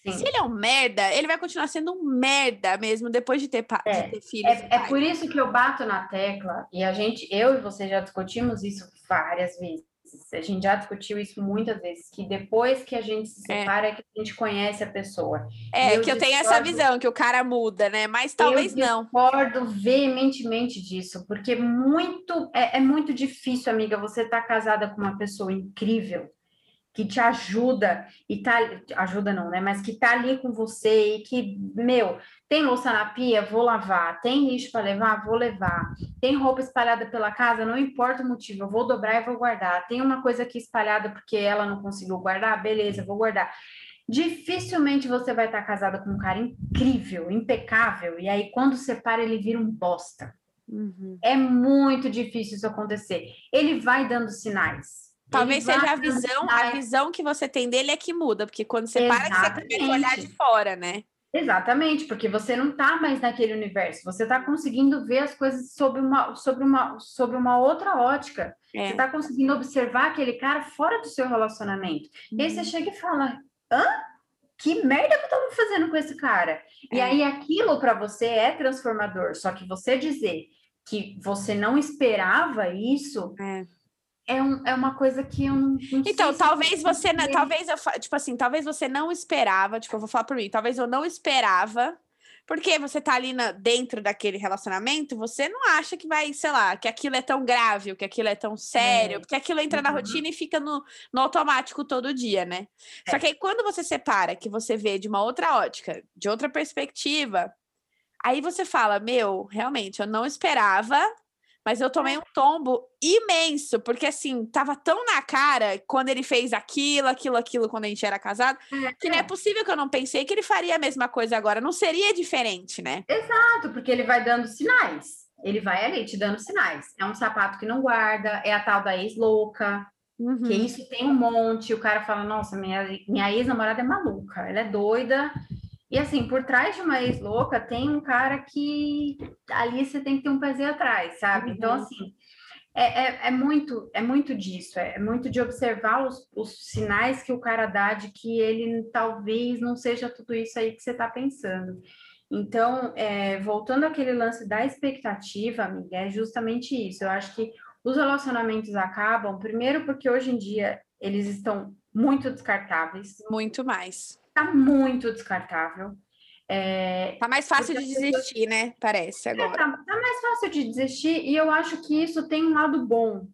Sim. Se ele é um merda, ele vai continuar sendo um merda mesmo depois de ter, é, de ter filhos. É, é por isso que eu bato na tecla, e a gente, eu e você já discutimos isso várias vezes. A gente já discutiu isso muitas vezes, que depois que a gente se é. separa é, é que a gente conhece a pessoa. É, eu que eu tenho essa visão, que o cara muda, né? Mas talvez eu não. Eu discordo veementemente disso, porque muito é, é muito difícil, amiga, você estar tá casada com uma pessoa incrível que te ajuda e tá ajuda não, né? Mas que tá ali com você e que, meu, tem louça na pia, vou lavar, tem lixo para levar, vou levar. Tem roupa espalhada pela casa, não importa o motivo, eu vou dobrar e vou guardar. Tem uma coisa aqui espalhada porque ela não conseguiu guardar, beleza, vou guardar. Dificilmente você vai estar casada com um cara incrível, impecável, e aí quando separa ele vira um bosta. Uhum. É muito difícil isso acontecer. Ele vai dando sinais Talvez seja a visão, a visão que você tem dele é que muda, porque quando você Exatamente. para você começa a olhar de fora, né? Exatamente, porque você não está mais naquele universo, você está conseguindo ver as coisas sobre uma, sobre uma, sobre uma outra ótica. É. Você está conseguindo observar aquele cara fora do seu relacionamento. Uhum. E aí você uhum. chega e fala: hã? Que merda que eu estava fazendo com esse cara? É. E aí aquilo para você é transformador. Só que você dizer que você não esperava isso. É é, um, é uma coisa que eu não. não então, talvez você. Não, talvez eu. Tipo assim, talvez você não esperava. Tipo, eu vou falar por mim. Talvez eu não esperava. Porque você tá ali na, dentro daquele relacionamento, você não acha que vai, sei lá, que aquilo é tão grave, que aquilo é tão sério, é. porque aquilo entra uhum. na rotina e fica no, no automático todo dia, né? É. Só que aí quando você separa, que você vê de uma outra ótica, de outra perspectiva, aí você fala: Meu, realmente, eu não esperava mas eu tomei um tombo imenso, porque assim, tava tão na cara quando ele fez aquilo, aquilo, aquilo, quando a gente era casado, é, que não é possível que eu não pensei que ele faria a mesma coisa agora. Não seria diferente, né? Exato, porque ele vai dando sinais. Ele vai ali te dando sinais. É um sapato que não guarda, é a tal da ex-louca, uhum. que isso tem um monte. O cara fala: Nossa, minha, minha ex-namorada é maluca, ela é doida e assim, por trás de uma ex-louca tem um cara que ali você tem que ter um pezinho atrás, sabe? Então, uhum. Então, assim, é, é, é, muito, é muito disso, é, é muito de observar os, os, sinais que o cara dá de que ele talvez não seja tudo isso aí que você está pensando. Então, é, voltando àquele lance da expectativa, amiga, é justamente isso. Eu acho que os relacionamentos acabam, primeiro porque hoje em dia eles estão muito descartáveis. Muito mais tá muito descartável. É, tá mais fácil de desistir, né? Parece é, agora. É, tá, tá, mais fácil de desistir e eu acho que isso tem um lado bom,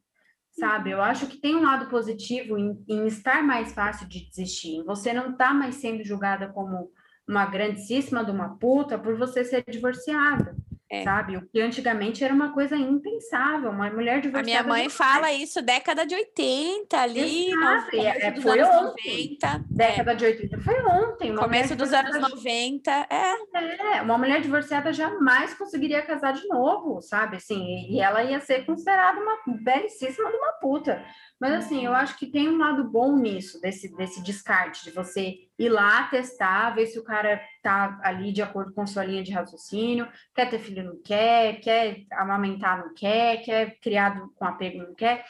sabe? Eu acho que tem um lado positivo em, em estar mais fácil de desistir. Você não tá mais sendo julgada como uma grandíssima de uma puta por você ser divorciada. É. Sabe? O que antigamente era uma coisa impensável, uma mulher divorciada. A minha mãe fala isso década de 80 ali, Exato. No, é, dos foi anos ontem. 90. Década é. de 80 foi ontem. Começo dos anos 90, é. É, uma mulher divorciada jamais conseguiria casar de novo, sabe? Assim, e ela ia ser considerada uma belíssima de uma puta. Mas assim, eu acho que tem um lado bom nisso, desse, desse descarte, de você ir lá testar, ver se o cara tá ali de acordo com sua linha de raciocínio, quer ter filho, não quer, quer amamentar, não quer, quer criado com apego, não quer.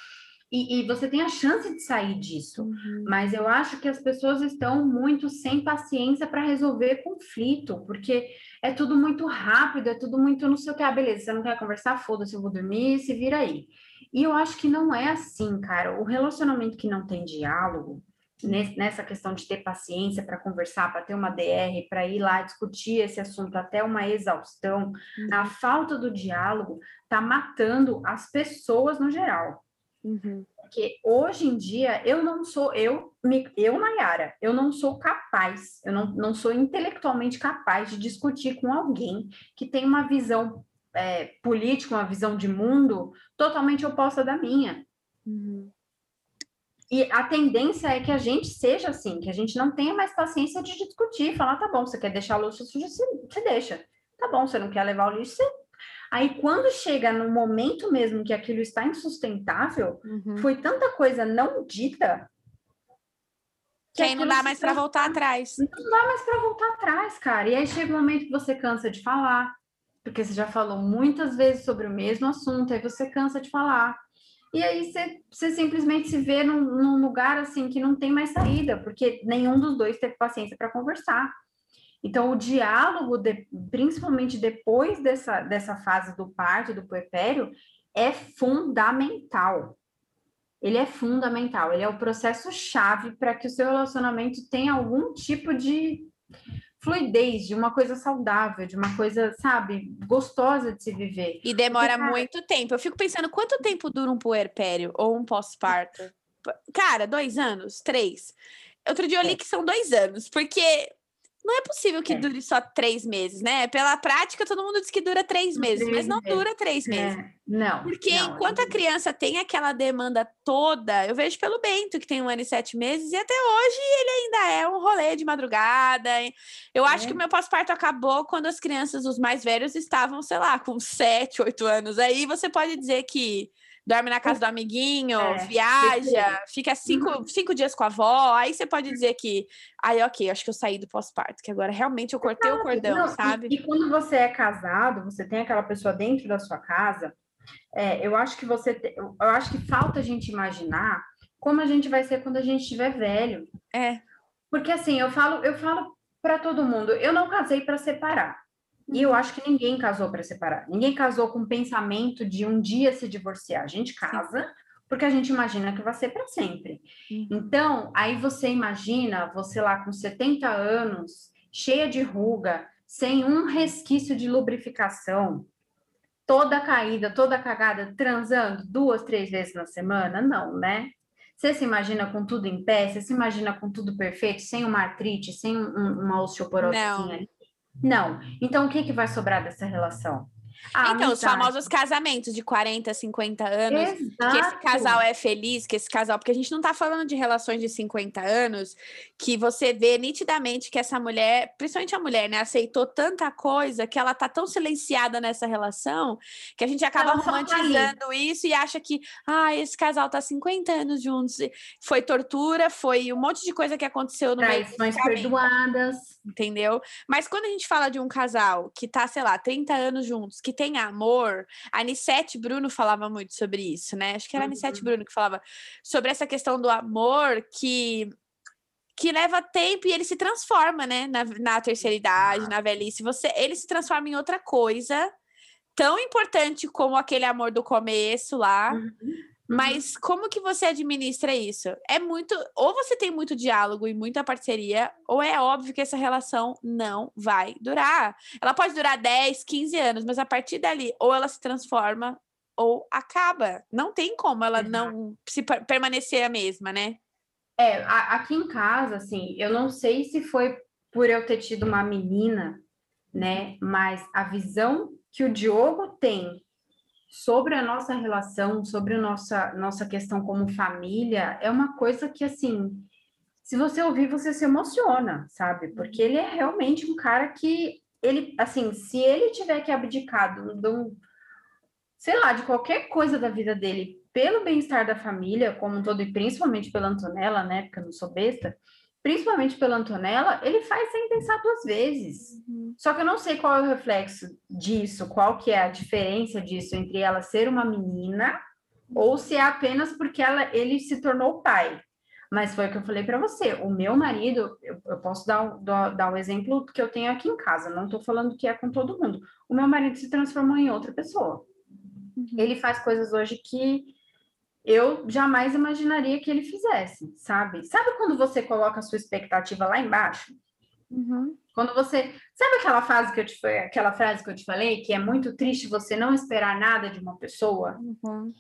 E, e, você tem a chance de sair disso. Uhum. Mas eu acho que as pessoas estão muito sem paciência para resolver conflito, porque é tudo muito rápido, é tudo muito não sei o que. Ah, beleza, você não quer conversar? Foda-se, eu vou dormir, se vira aí. E eu acho que não é assim, cara. O relacionamento que não tem diálogo, nessa questão de ter paciência para conversar, para ter uma DR, para ir lá discutir esse assunto até uma exaustão, uhum. a falta do diálogo está matando as pessoas no geral. Uhum. Porque hoje em dia eu não sou, eu, eu, Nayara, eu não sou capaz, eu não, não sou intelectualmente capaz de discutir com alguém que tem uma visão é, política, uma visão de mundo totalmente oposta da minha. Uhum. E a tendência é que a gente seja assim, que a gente não tenha mais paciência de discutir, falar, tá bom, você quer deixar a louça suja, você, deixa. Tá bom, você não quer levar o lixo, você... Aí, quando chega no momento mesmo que aquilo está insustentável, uhum. foi tanta coisa não dita. Que, que aí não dá mais para voltar atrás. Não dá mais para voltar atrás, cara. E aí chega o um momento que você cansa de falar, porque você já falou muitas vezes sobre o mesmo assunto, aí você cansa de falar. E aí você, você simplesmente se vê num, num lugar assim que não tem mais saída, porque nenhum dos dois teve paciência para conversar. Então, o diálogo, de, principalmente depois dessa, dessa fase do parto, do puerpério, é fundamental. Ele é fundamental, ele é o processo chave para que o seu relacionamento tenha algum tipo de fluidez, de uma coisa saudável, de uma coisa, sabe, gostosa de se viver. E demora Porque, cara... muito tempo. Eu fico pensando, quanto tempo dura um puerpério ou um pós-parto? Cara, dois anos? Três? Outro dia eu li é. que são dois anos, porque não é possível que é. dure só três meses, né? Pela prática, todo mundo diz que dura três meses, três mas não meses. dura três é. meses. Não. Porque não, enquanto a criança tem aquela demanda toda, eu vejo pelo Bento, que tem um ano e sete meses, e até hoje ele ainda é um rolê de madrugada. Eu acho é. que o meu pós-parto acabou quando as crianças, os mais velhos, estavam, sei lá, com sete, oito anos. Aí você pode dizer que dorme na casa do amiguinho, é, viaja, fica cinco, cinco dias com a avó, aí você pode dizer que, aí ok, acho que eu saí do pós-parto, que agora realmente eu cortei o cordão, não, sabe? E, e, quando você é casado, você tem aquela pessoa dentro da sua casa, é, eu acho que você, te, eu acho que falta a gente imaginar como a gente vai ser quando a gente estiver velho. É. Porque assim, eu falo, eu falo para todo mundo, eu não casei para separar. E eu acho que ninguém casou para separar. Ninguém casou com o pensamento de um dia se divorciar. A gente casa Sim. porque a gente imagina que vai ser para sempre. Uhum. Então, aí você imagina você lá com 70 anos, cheia de ruga, sem um resquício de lubrificação, toda caída, toda cagada, transando duas, três vezes na semana? Não, né? Você se imagina com tudo em pé? Você se imagina com tudo perfeito, sem uma artrite, sem um, uma osteoporose ali? Não. Então, o que, que vai sobrar dessa relação? A então, amizade. os famosos casamentos de 40, 50 anos, Exato. que esse casal é feliz, que esse casal, porque a gente não tá falando de relações de 50 anos, que você vê nitidamente que essa mulher, principalmente a mulher, né, aceitou tanta coisa que ela tá tão silenciada nessa relação, que a gente acaba ela romantizando isso e acha que, ah, esse casal tá 50 anos juntos, foi tortura, foi um monte de coisa que aconteceu no Traições meio perdoadas. Entendeu? Mas quando a gente fala de um casal que tá, sei lá, 30 anos juntos, que tem amor. A Anissete Bruno falava muito sobre isso, né? Acho que era a Anissete uhum. Bruno que falava sobre essa questão do amor que que leva tempo e ele se transforma, né? Na, na terceira idade, na velhice. Você, ele se transforma em outra coisa tão importante como aquele amor do começo lá. Uhum. Mas como que você administra isso? É muito. Ou você tem muito diálogo e muita parceria, ou é óbvio que essa relação não vai durar. Ela pode durar 10, 15 anos, mas a partir dali, ou ela se transforma ou acaba. Não tem como ela não se permanecer a mesma, né? É, aqui em casa, assim, eu não sei se foi por eu ter tido uma menina, né? Mas a visão que o Diogo tem sobre a nossa relação, sobre a nossa, nossa questão como família, é uma coisa que, assim, se você ouvir, você se emociona, sabe? Porque ele é realmente um cara que, ele, assim, se ele tiver que abdicar de um, sei lá, de qualquer coisa da vida dele pelo bem-estar da família como um todo, e principalmente pela Antonella, né? Porque eu não sou besta, principalmente pela Antonella, ele faz sem pensar duas vezes. Uhum. Só que eu não sei qual é o reflexo disso, qual que é a diferença disso entre ela ser uma menina ou se é apenas porque ela, ele se tornou pai. Mas foi o que eu falei para você. O meu marido, eu, eu posso dar, dar, dar um exemplo que eu tenho aqui em casa. Não estou falando que é com todo mundo. O meu marido se transformou em outra pessoa. Uhum. Ele faz coisas hoje que eu jamais imaginaria que ele fizesse, sabe? Sabe quando você coloca a sua expectativa lá embaixo? Uhum. Quando você. Sabe aquela frase que eu te aquela frase que eu te falei, que é muito triste você não esperar nada de uma pessoa? Uhum.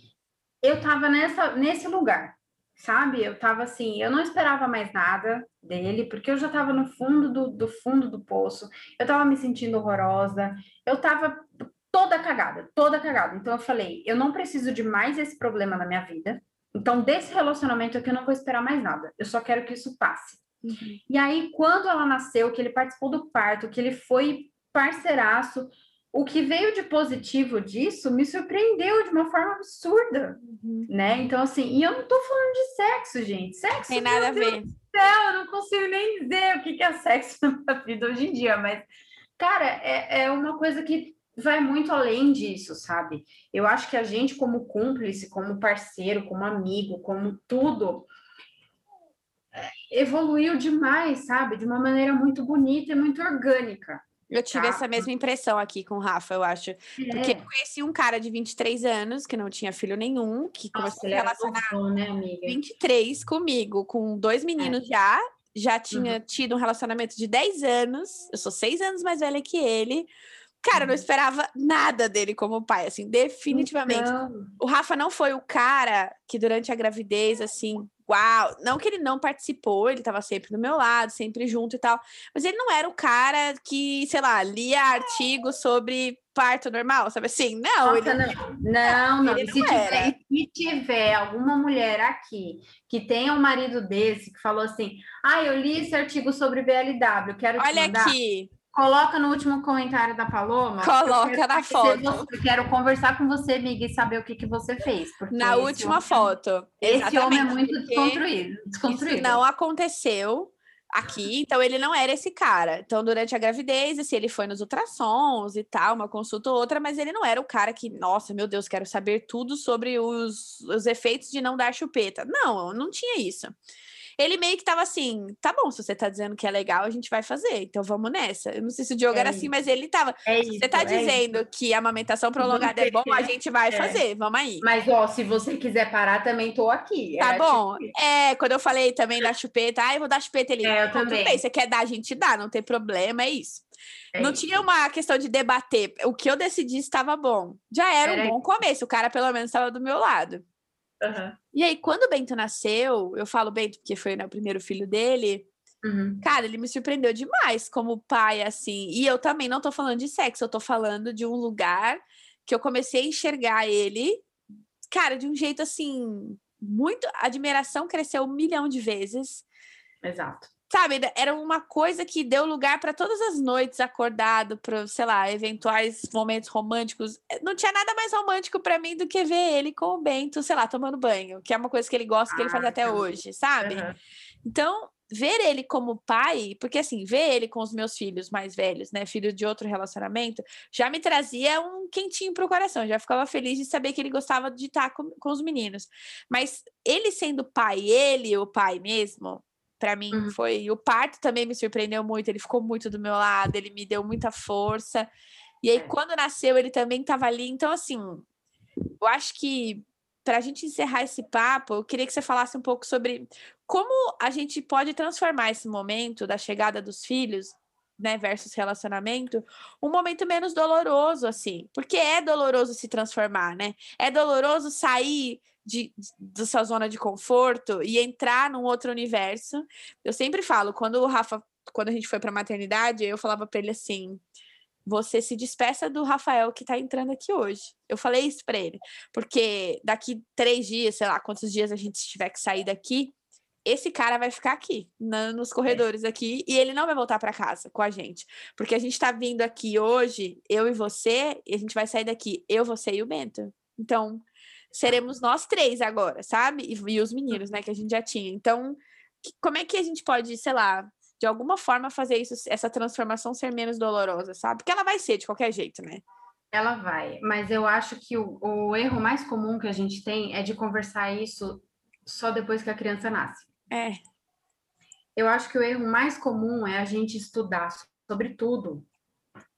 Eu tava nessa, nesse lugar, sabe? Eu tava assim, eu não esperava mais nada dele, porque eu já tava no fundo do, do fundo do poço, eu tava me sentindo horrorosa, eu tava toda cagada, toda cagada. Então eu falei, eu não preciso de mais esse problema na minha vida. Então desse relacionamento aqui eu não vou esperar mais nada. Eu só quero que isso passe. Uhum. E aí quando ela nasceu, que ele participou do parto, que ele foi parceiraço, o que veio de positivo disso me surpreendeu de uma forma absurda, uhum. né? Então, assim, e eu não tô falando de sexo, gente. Sexo. Tem nada a ver. Céu, eu não consigo nem dizer o que é sexo na vida hoje em dia, mas, cara, é, é uma coisa que vai muito além disso, sabe? Eu acho que a gente, como cúmplice, como parceiro, como amigo, como tudo, é, evoluiu demais, sabe? De uma maneira muito bonita e muito orgânica. Eu tive tá. essa mesma impressão aqui com o Rafa, eu acho. É. Porque eu conheci um cara de 23 anos, que não tinha filho nenhum, que Nossa, começou a relacionar bom, né, amiga? 23 comigo, com dois meninos é. já. Já tinha uhum. tido um relacionamento de 10 anos. Eu sou seis anos mais velha que ele. Cara, eu não esperava nada dele como pai, assim, definitivamente. Então... O Rafa não foi o cara que durante a gravidez, assim, uau. Não que ele não participou, ele estava sempre do meu lado, sempre junto e tal. Mas ele não era o cara que, sei lá, lia artigos sobre parto normal, sabe assim? Não, Nossa, ele não. Não, não. Ele se, não tiver, se tiver alguma mulher aqui que tenha um marido desse que falou assim: ah, eu li esse artigo sobre BLW, quero te Olha mandar. aqui. Coloca no último comentário da Paloma. Coloca na foto. quero conversar com você, amiga, e saber o que, que você fez. Na última homem, foto. Esse homem é muito desconstruído. desconstruído. Isso não aconteceu aqui, então ele não era esse cara. Então, durante a gravidez, assim, ele foi nos ultrassons e tal, uma consulta ou outra, mas ele não era o cara que, nossa, meu Deus, quero saber tudo sobre os, os efeitos de não dar chupeta. Não, não tinha isso ele meio que tava assim: tá bom, se você tá dizendo que é legal, a gente vai fazer, então vamos nessa. Eu não sei se o Diogo é era assim, mas ele tava. É isso, você tá é dizendo isso. que a amamentação prolongada é bom, a gente vai é. fazer, vamos aí. Mas, ó, se você quiser parar, também tô aqui. Tá bom. Tipo... É, quando eu falei também da chupeta, ah, eu vou dar chupeta ali. É, eu também. Bem, você quer dar, a gente dá, não tem problema, é isso. É não isso. tinha uma questão de debater. O que eu decidi estava bom. Já era, era um bom começo. O cara, pelo menos, estava do meu lado. Uhum. E aí, quando o Bento nasceu, eu falo Bento porque foi né, o primeiro filho dele. Uhum. Cara, ele me surpreendeu demais como pai, assim. E eu também não tô falando de sexo, eu tô falando de um lugar que eu comecei a enxergar ele, cara, de um jeito assim, muito. A admiração cresceu um milhão de vezes. Exato sabe, era uma coisa que deu lugar para todas as noites acordado, para, sei lá, eventuais momentos românticos. Não tinha nada mais romântico para mim do que ver ele com o Bento, sei lá, tomando banho, que é uma coisa que ele gosta, que ele faz ah, até hoje, sabe? Uhum. Então, ver ele como pai, porque assim, ver ele com os meus filhos mais velhos, né, filho de outro relacionamento, já me trazia um quentinho pro coração, já ficava feliz de saber que ele gostava de estar com, com os meninos. Mas ele sendo pai, ele, o pai mesmo, para mim uhum. foi. O parto também me surpreendeu muito, ele ficou muito do meu lado, ele me deu muita força. E aí, é. quando nasceu, ele também estava ali. Então, assim, eu acho que para a gente encerrar esse papo, eu queria que você falasse um pouco sobre como a gente pode transformar esse momento da chegada dos filhos, né, versus relacionamento, um momento menos doloroso, assim, porque é doloroso se transformar, né? É doloroso sair de, da sua zona de conforto e entrar num outro universo. Eu sempre falo, quando o Rafa, quando a gente foi para maternidade, eu falava para ele assim: você se despeça do Rafael que está entrando aqui hoje. Eu falei isso para ele, porque daqui três dias, sei lá quantos dias a gente tiver que sair daqui, esse cara vai ficar aqui, na, nos corredores aqui, e ele não vai voltar para casa com a gente. Porque a gente está vindo aqui hoje, eu e você, e a gente vai sair daqui, eu, você e o Bento. Então, seremos nós três agora, sabe? E, e os meninos, né, que a gente já tinha. Então, que, como é que a gente pode, sei lá, de alguma forma fazer isso, essa transformação ser menos dolorosa, sabe? Porque ela vai ser de qualquer jeito, né? Ela vai, mas eu acho que o, o erro mais comum que a gente tem é de conversar isso só depois que a criança nasce. É. Eu acho que o erro mais comum é a gente estudar sobre tudo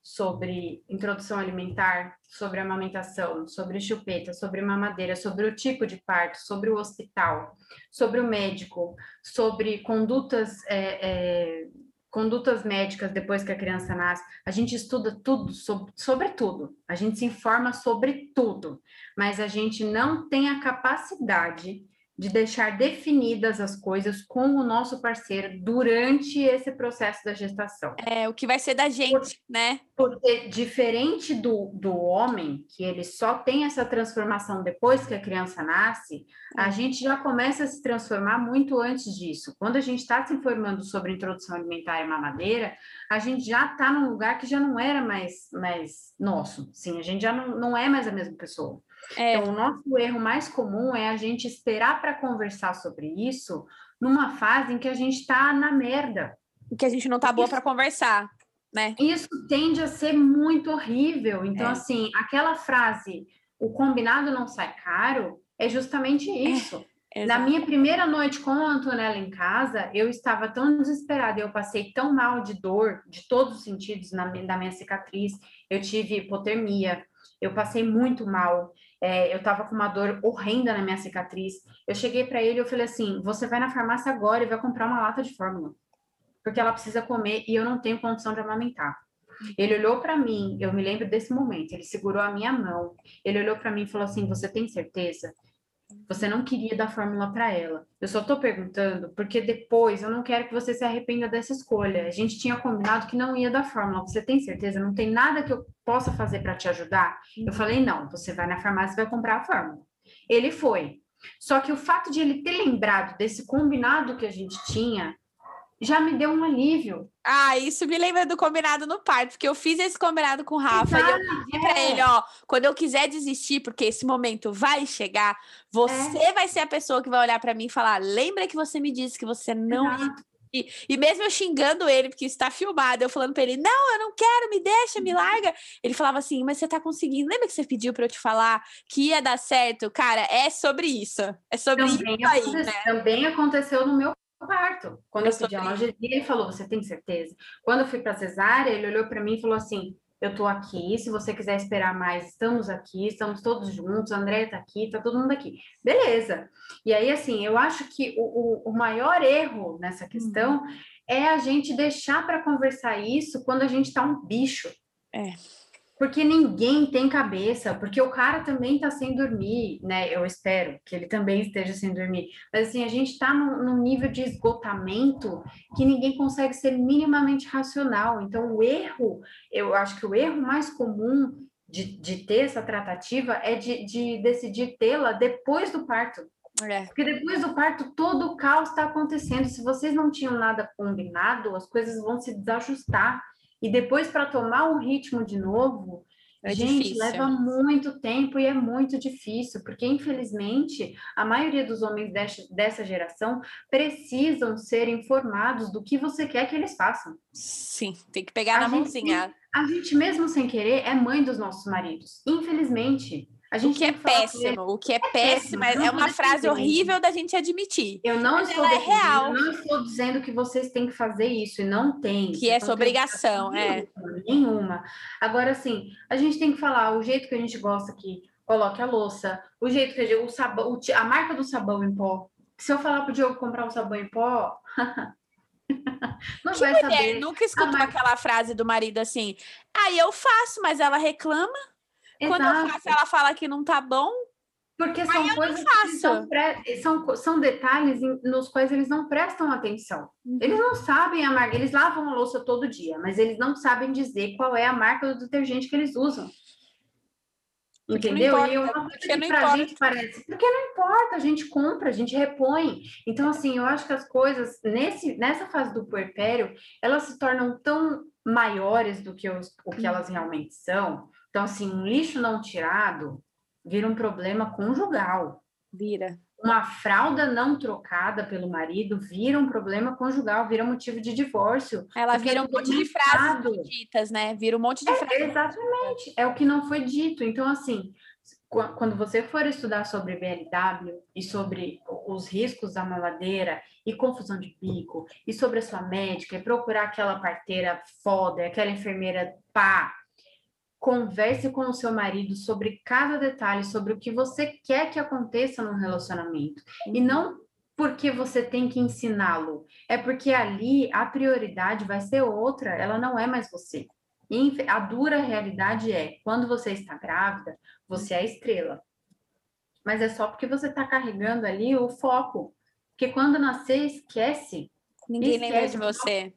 sobre introdução alimentar, sobre amamentação, sobre chupeta, sobre mamadeira, sobre o tipo de parto, sobre o hospital, sobre o médico, sobre condutas é, é, condutas médicas depois que a criança nasce. A gente estuda tudo sobre, sobre tudo. A gente se informa sobre tudo, mas a gente não tem a capacidade de deixar definidas as coisas com o nosso parceiro durante esse processo da gestação. É, o que vai ser da gente, Por, né? Porque diferente do, do homem, que ele só tem essa transformação depois que a criança nasce, é. a gente já começa a se transformar muito antes disso. Quando a gente está se informando sobre introdução alimentar e mamadeira, a gente já está num lugar que já não era mais, mais nosso. Sim, a gente já não, não é mais a mesma pessoa. É. Então, o nosso erro mais comum é a gente esperar para conversar sobre isso numa fase em que a gente está na merda. Que a gente não tá boa para conversar, né? Isso tende a ser muito horrível. Então, é. assim, aquela frase, o combinado não sai caro, é justamente é, isso. É. Na minha primeira noite com a Antonella em casa, eu estava tão desesperada, eu passei tão mal de dor, de todos os sentidos na, da minha cicatriz, eu tive hipotermia, eu passei muito mal. É, eu estava com uma dor horrenda na minha cicatriz. Eu cheguei para ele e eu falei assim: você vai na farmácia agora e vai comprar uma lata de fórmula, porque ela precisa comer e eu não tenho condição de amamentar. Ele olhou para mim, eu me lembro desse momento. Ele segurou a minha mão. Ele olhou para mim e falou assim: Você tem certeza? Você não queria dar fórmula para ela. Eu só estou perguntando porque depois eu não quero que você se arrependa dessa escolha. A gente tinha combinado que não ia dar fórmula. Você tem certeza? Não tem nada que eu possa fazer para te ajudar? Eu falei: não, você vai na farmácia e vai comprar a fórmula. Ele foi. Só que o fato de ele ter lembrado desse combinado que a gente tinha já me deu um alívio. Ah, isso me lembra do combinado no parto, porque eu fiz esse combinado com o Rafa Exato, e eu pedi é. para ele, ó, quando eu quiser desistir, porque esse momento vai chegar, você é. vai ser a pessoa que vai olhar para mim e falar: "Lembra que você me disse que você não e, e, mesmo eu xingando ele, porque está filmado, eu falando para ele: não, eu não quero, me deixa, me larga. Ele falava assim: mas você tá conseguindo. Lembra que você pediu para eu te falar que ia dar certo? Cara, é sobre isso. É sobre também isso aí. Né? Também aconteceu no meu parto. Quando eu, eu pedi analgesia, ele falou: Você tem certeza? Quando eu fui para cesárea, ele olhou para mim e falou assim: Eu tô aqui. Se você quiser esperar mais, estamos aqui, estamos todos juntos. A André tá aqui, tá todo mundo aqui. Beleza. E aí, assim, eu acho que o, o, o maior erro nessa questão uhum. é a gente deixar para conversar isso quando a gente tá um bicho. É porque ninguém tem cabeça, porque o cara também está sem dormir, né? Eu espero que ele também esteja sem dormir. Mas assim, a gente está num, num, nível de esgotamento que ninguém consegue ser minimamente racional. Então, o erro, eu acho que o erro mais comum de, de ter essa tratativa é de, de decidir tê-la depois do parto. É. Porque depois do parto, todo o caos está acontecendo. Se vocês não tinham nada combinado, as coisas vão se desajustar. E depois, para tomar um ritmo de novo, é gente, difícil. leva muito tempo e é muito difícil, porque infelizmente a maioria dos homens dessa geração precisam ser informados do que você quer que eles façam. Sim, tem que pegar a na gente, mãozinha. A gente mesmo sem querer é mãe dos nossos maridos, infelizmente. A gente o que é péssimo, o que é, é péssimo, é, é uma frase horrível da gente admitir. Eu não estou é real. Eu não estou dizendo que vocês têm que fazer isso, e não tem. Que é sua obrigação, é. Nenhuma. Agora, assim, a gente tem que falar o jeito que a gente gosta que coloque a louça, o jeito que a gente, o sabão, a marca do sabão em pó. Se eu falar pro Diogo comprar um sabão em pó, não que vai mulher saber. nunca escutou marca... aquela frase do marido assim, aí ah, eu faço, mas ela reclama. Quando eu faço, ela fala que não tá bom. Porque são coisas que são, são, são detalhes nos quais eles não prestam atenção. Uhum. Eles não sabem a marca, eles lavam a louça todo dia, mas eles não sabem dizer qual é a marca do detergente que eles usam. Porque Entendeu? Importa, e uma coisa que pra importa. gente parece, porque não importa, a gente compra, a gente repõe. Então, assim, eu acho que as coisas, nesse, nessa fase do puerpério, elas se tornam tão maiores do que os, o que elas realmente são, então, assim, um lixo não tirado vira um problema conjugal. Vira. Uma fralda não trocada pelo marido vira um problema conjugal, vira motivo de divórcio. Ela vira um monte de frases ditas, né? Vira um monte de é, frases. Exatamente. É o que não foi dito. Então, assim, quando você for estudar sobre BLW e sobre os riscos da mamadeira e confusão de pico, e sobre a sua médica, e procurar aquela parteira foda, aquela enfermeira pá, Converse com o seu marido sobre cada detalhe, sobre o que você quer que aconteça no relacionamento. Uhum. E não porque você tem que ensiná-lo, é porque ali a prioridade vai ser outra, ela não é mais você. E a dura realidade é, quando você está grávida, você é a estrela. mas é só porque você está carregando ali o foco. Porque quando nascer, esquece. Ninguém esquece. lembra de você.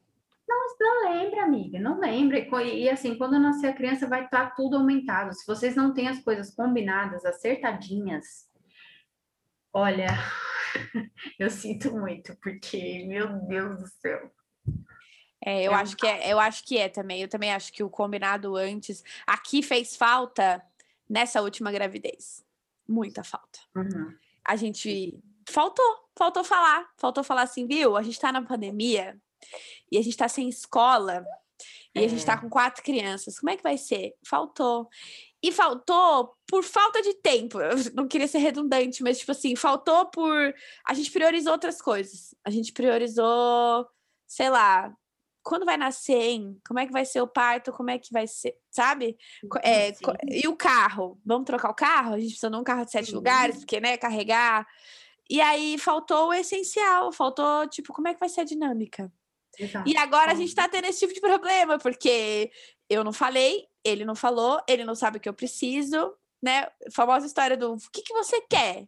Não, lembra, amiga, não lembra. E, e assim, quando nascer a criança, vai estar tá tudo aumentado. Se vocês não têm as coisas combinadas, acertadinhas, olha, eu sinto muito, porque, meu Deus do céu. É, eu é. acho que é, eu acho que é também. Eu também acho que o combinado antes aqui fez falta nessa última gravidez. Muita falta. Uhum. A gente faltou, faltou falar, faltou falar assim, viu? A gente tá na pandemia e a gente tá sem escola e é. a gente tá é. com quatro crianças. Como é que vai ser? Faltou. E faltou por falta de tempo. Eu não queria ser redundante, mas, tipo assim, faltou por. A gente priorizou outras coisas. A gente priorizou, sei lá, quando vai nascer, hein? Como é que vai ser o parto? Como é que vai ser, sabe? É, e o carro? Vamos trocar o carro? A gente precisa de um carro de sete Sim. lugares, porque, né, carregar. E aí faltou o essencial, faltou, tipo, como é que vai ser a dinâmica? Exato. E agora a gente tá tendo esse tipo de problema, porque eu não falei, ele não falou, ele não sabe o que eu preciso, né? Famosa história do o que, que você quer?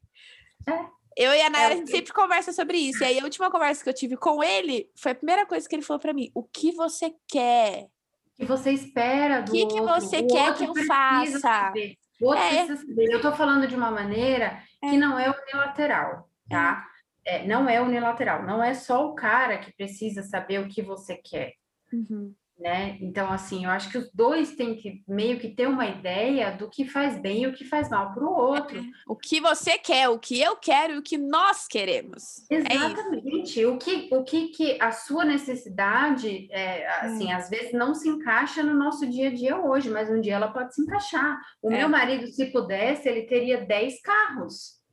É. Eu e a Nayara, é, a gente sempre conversa sobre isso. E aí, a última conversa que eu tive com ele foi a primeira coisa que ele falou para mim: o que você quer? O que você espera do O que, que você o quer que eu faça? Saber. O outro é. precisa saber. Eu tô falando de uma maneira é. que não é unilateral, tá? É. é. não é unilateral. Não é só o cara que precisa saber o que você quer. Uhum né? Então, assim, eu acho que os dois têm que meio que ter uma ideia do que faz bem e o que faz mal para o outro. É. O que você quer, o que eu quero e o que nós queremos. É Exatamente. É o que, o que, que a sua necessidade, é, assim, hum. às vezes não se encaixa no nosso dia a dia hoje, mas um dia ela pode se encaixar. O é. meu marido, se pudesse, ele teria 10 carros.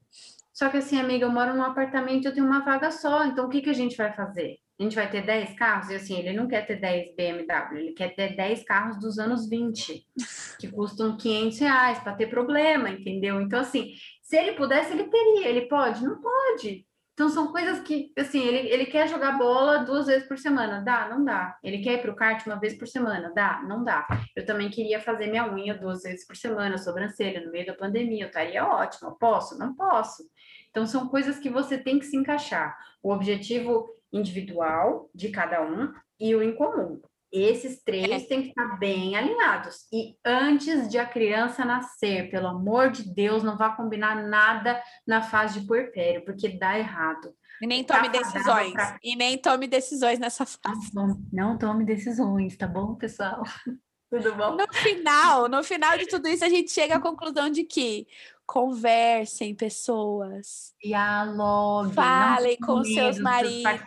Só que assim, amiga, eu moro num apartamento, eu tenho uma vaga só, então o que, que a gente vai fazer? a gente vai ter 10 carros, e assim, ele não quer ter 10 BMW, ele quer ter 10 carros dos anos 20, que custam 500 reais para ter problema, entendeu? Então, assim, se ele pudesse, ele teria, ele pode? Não pode. Então, são coisas que, assim, ele, ele quer jogar bola duas vezes por semana, dá? Não dá. Ele quer ir para o kart uma vez por semana, dá? Não dá. Eu também queria fazer minha unha duas vezes por semana, sobrancelha, no meio da pandemia, eu estaria ótimo. Posso? Não posso. Então, são coisas que você tem que se encaixar. O objetivo individual de cada um e o em comum. Esses três é. têm que estar bem alinhados. E antes de a criança nascer, pelo amor de Deus, não vá combinar nada na fase de puerpério, porque dá errado. E nem tome tá decisões. Pra... E nem tome decisões nessa fase. Não, não tome decisões, tá bom, pessoal? Tudo bom? No final, no final de tudo isso, a gente chega à conclusão de que conversem, pessoas. Dialoguem. Falem com seus maridos.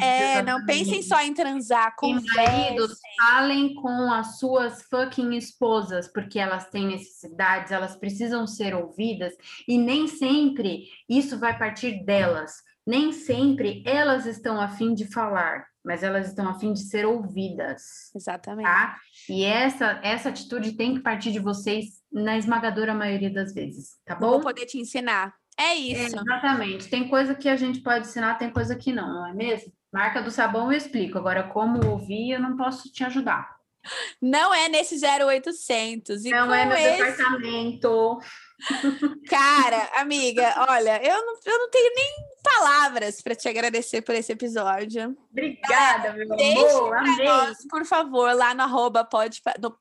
É, não pensem só em transar. Conversem. maridos, falem com as suas fucking esposas, porque elas têm necessidades, elas precisam ser ouvidas, e nem sempre isso vai partir delas. Nem sempre elas estão a fim de falar mas elas estão a fim de ser ouvidas. Exatamente. Tá? E essa, essa atitude tem que partir de vocês na esmagadora maioria das vezes, tá bom? Vou poder te ensinar. É isso. É, exatamente. Tem coisa que a gente pode ensinar, tem coisa que não, não é mesmo? Marca do sabão eu explico. Agora, como ouvir, eu não posso te ajudar. Não é nesse 0800. E não é meu esse... departamento. Cara, amiga, olha, eu não, eu não tenho nem palavras para te agradecer por esse episódio. Obrigada, meu amor. Amei. Nós, por favor, lá no arroba pode. No,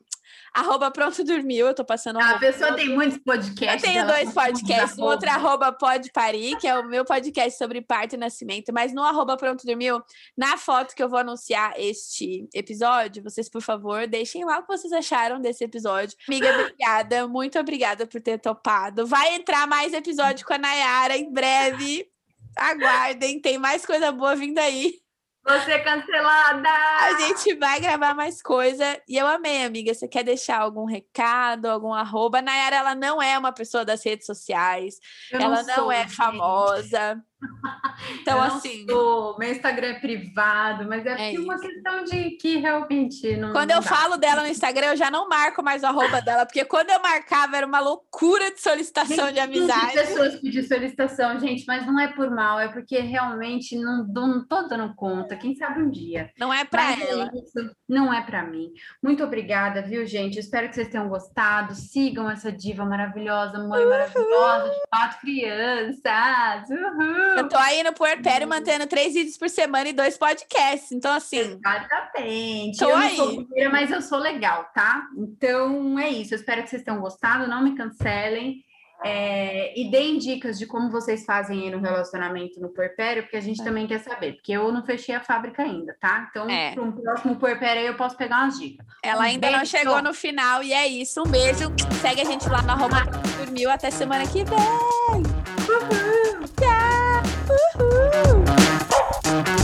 arroba Pronto Dormiu, eu tô passando... A pessoa tem muitos podcasts. Eu tenho dois podcasts, o outro é arroba Pode Parir, que é o meu podcast sobre parto e nascimento, mas no arroba Pronto Dormiu, na foto que eu vou anunciar este episódio, vocês, por favor, deixem lá o que vocês acharam desse episódio. Amiga, obrigada, muito obrigada por ter topado. Vai entrar mais episódio com a Nayara em breve. Aguardem, tem mais coisa boa vindo aí. Você é cancelada! A gente vai gravar mais coisa. E eu amei, amiga. Você quer deixar algum recado, algum arroba? Nayara, ela não é uma pessoa das redes sociais. Eu ela não, não é famosa. Então, assim. Sou, meu Instagram é privado, mas é, é uma questão de que realmente não. Quando não eu dá. falo dela no Instagram, eu já não marco mais o arroba dela, porque quando eu marcava era uma loucura de solicitação Gente, de amizade. pessoas pedir solicitação, gente, mas não é por mal, é porque realmente não, não tô dando conta. Quem sabe um dia. Não é para é ela. isso, não é para mim. Muito obrigada, viu, gente? Espero que vocês tenham gostado. Sigam essa diva maravilhosa, mãe maravilhosa de quatro crianças. Uhul. Eu tô aí no puerpério mantendo três vídeos por semana e dois podcasts. Então, assim, Exatamente. Tô eu não aí. sou blogueira, mas eu sou legal, tá? Então é isso. Eu espero que vocês tenham gostado. Não me cancelem. É, e deem dicas de como vocês fazem aí no relacionamento no puerpério, porque a gente É. também quer saber, porque eu não fechei a fábrica ainda, tá? Então, É. para um próximo puerpério aí eu posso pegar umas dicas. ela Um ainda não beijo. chegou no final e é isso. Um beijo. Segue a gente lá no arroba dormiu. Até semana que vem. Tchau. Woo hoo!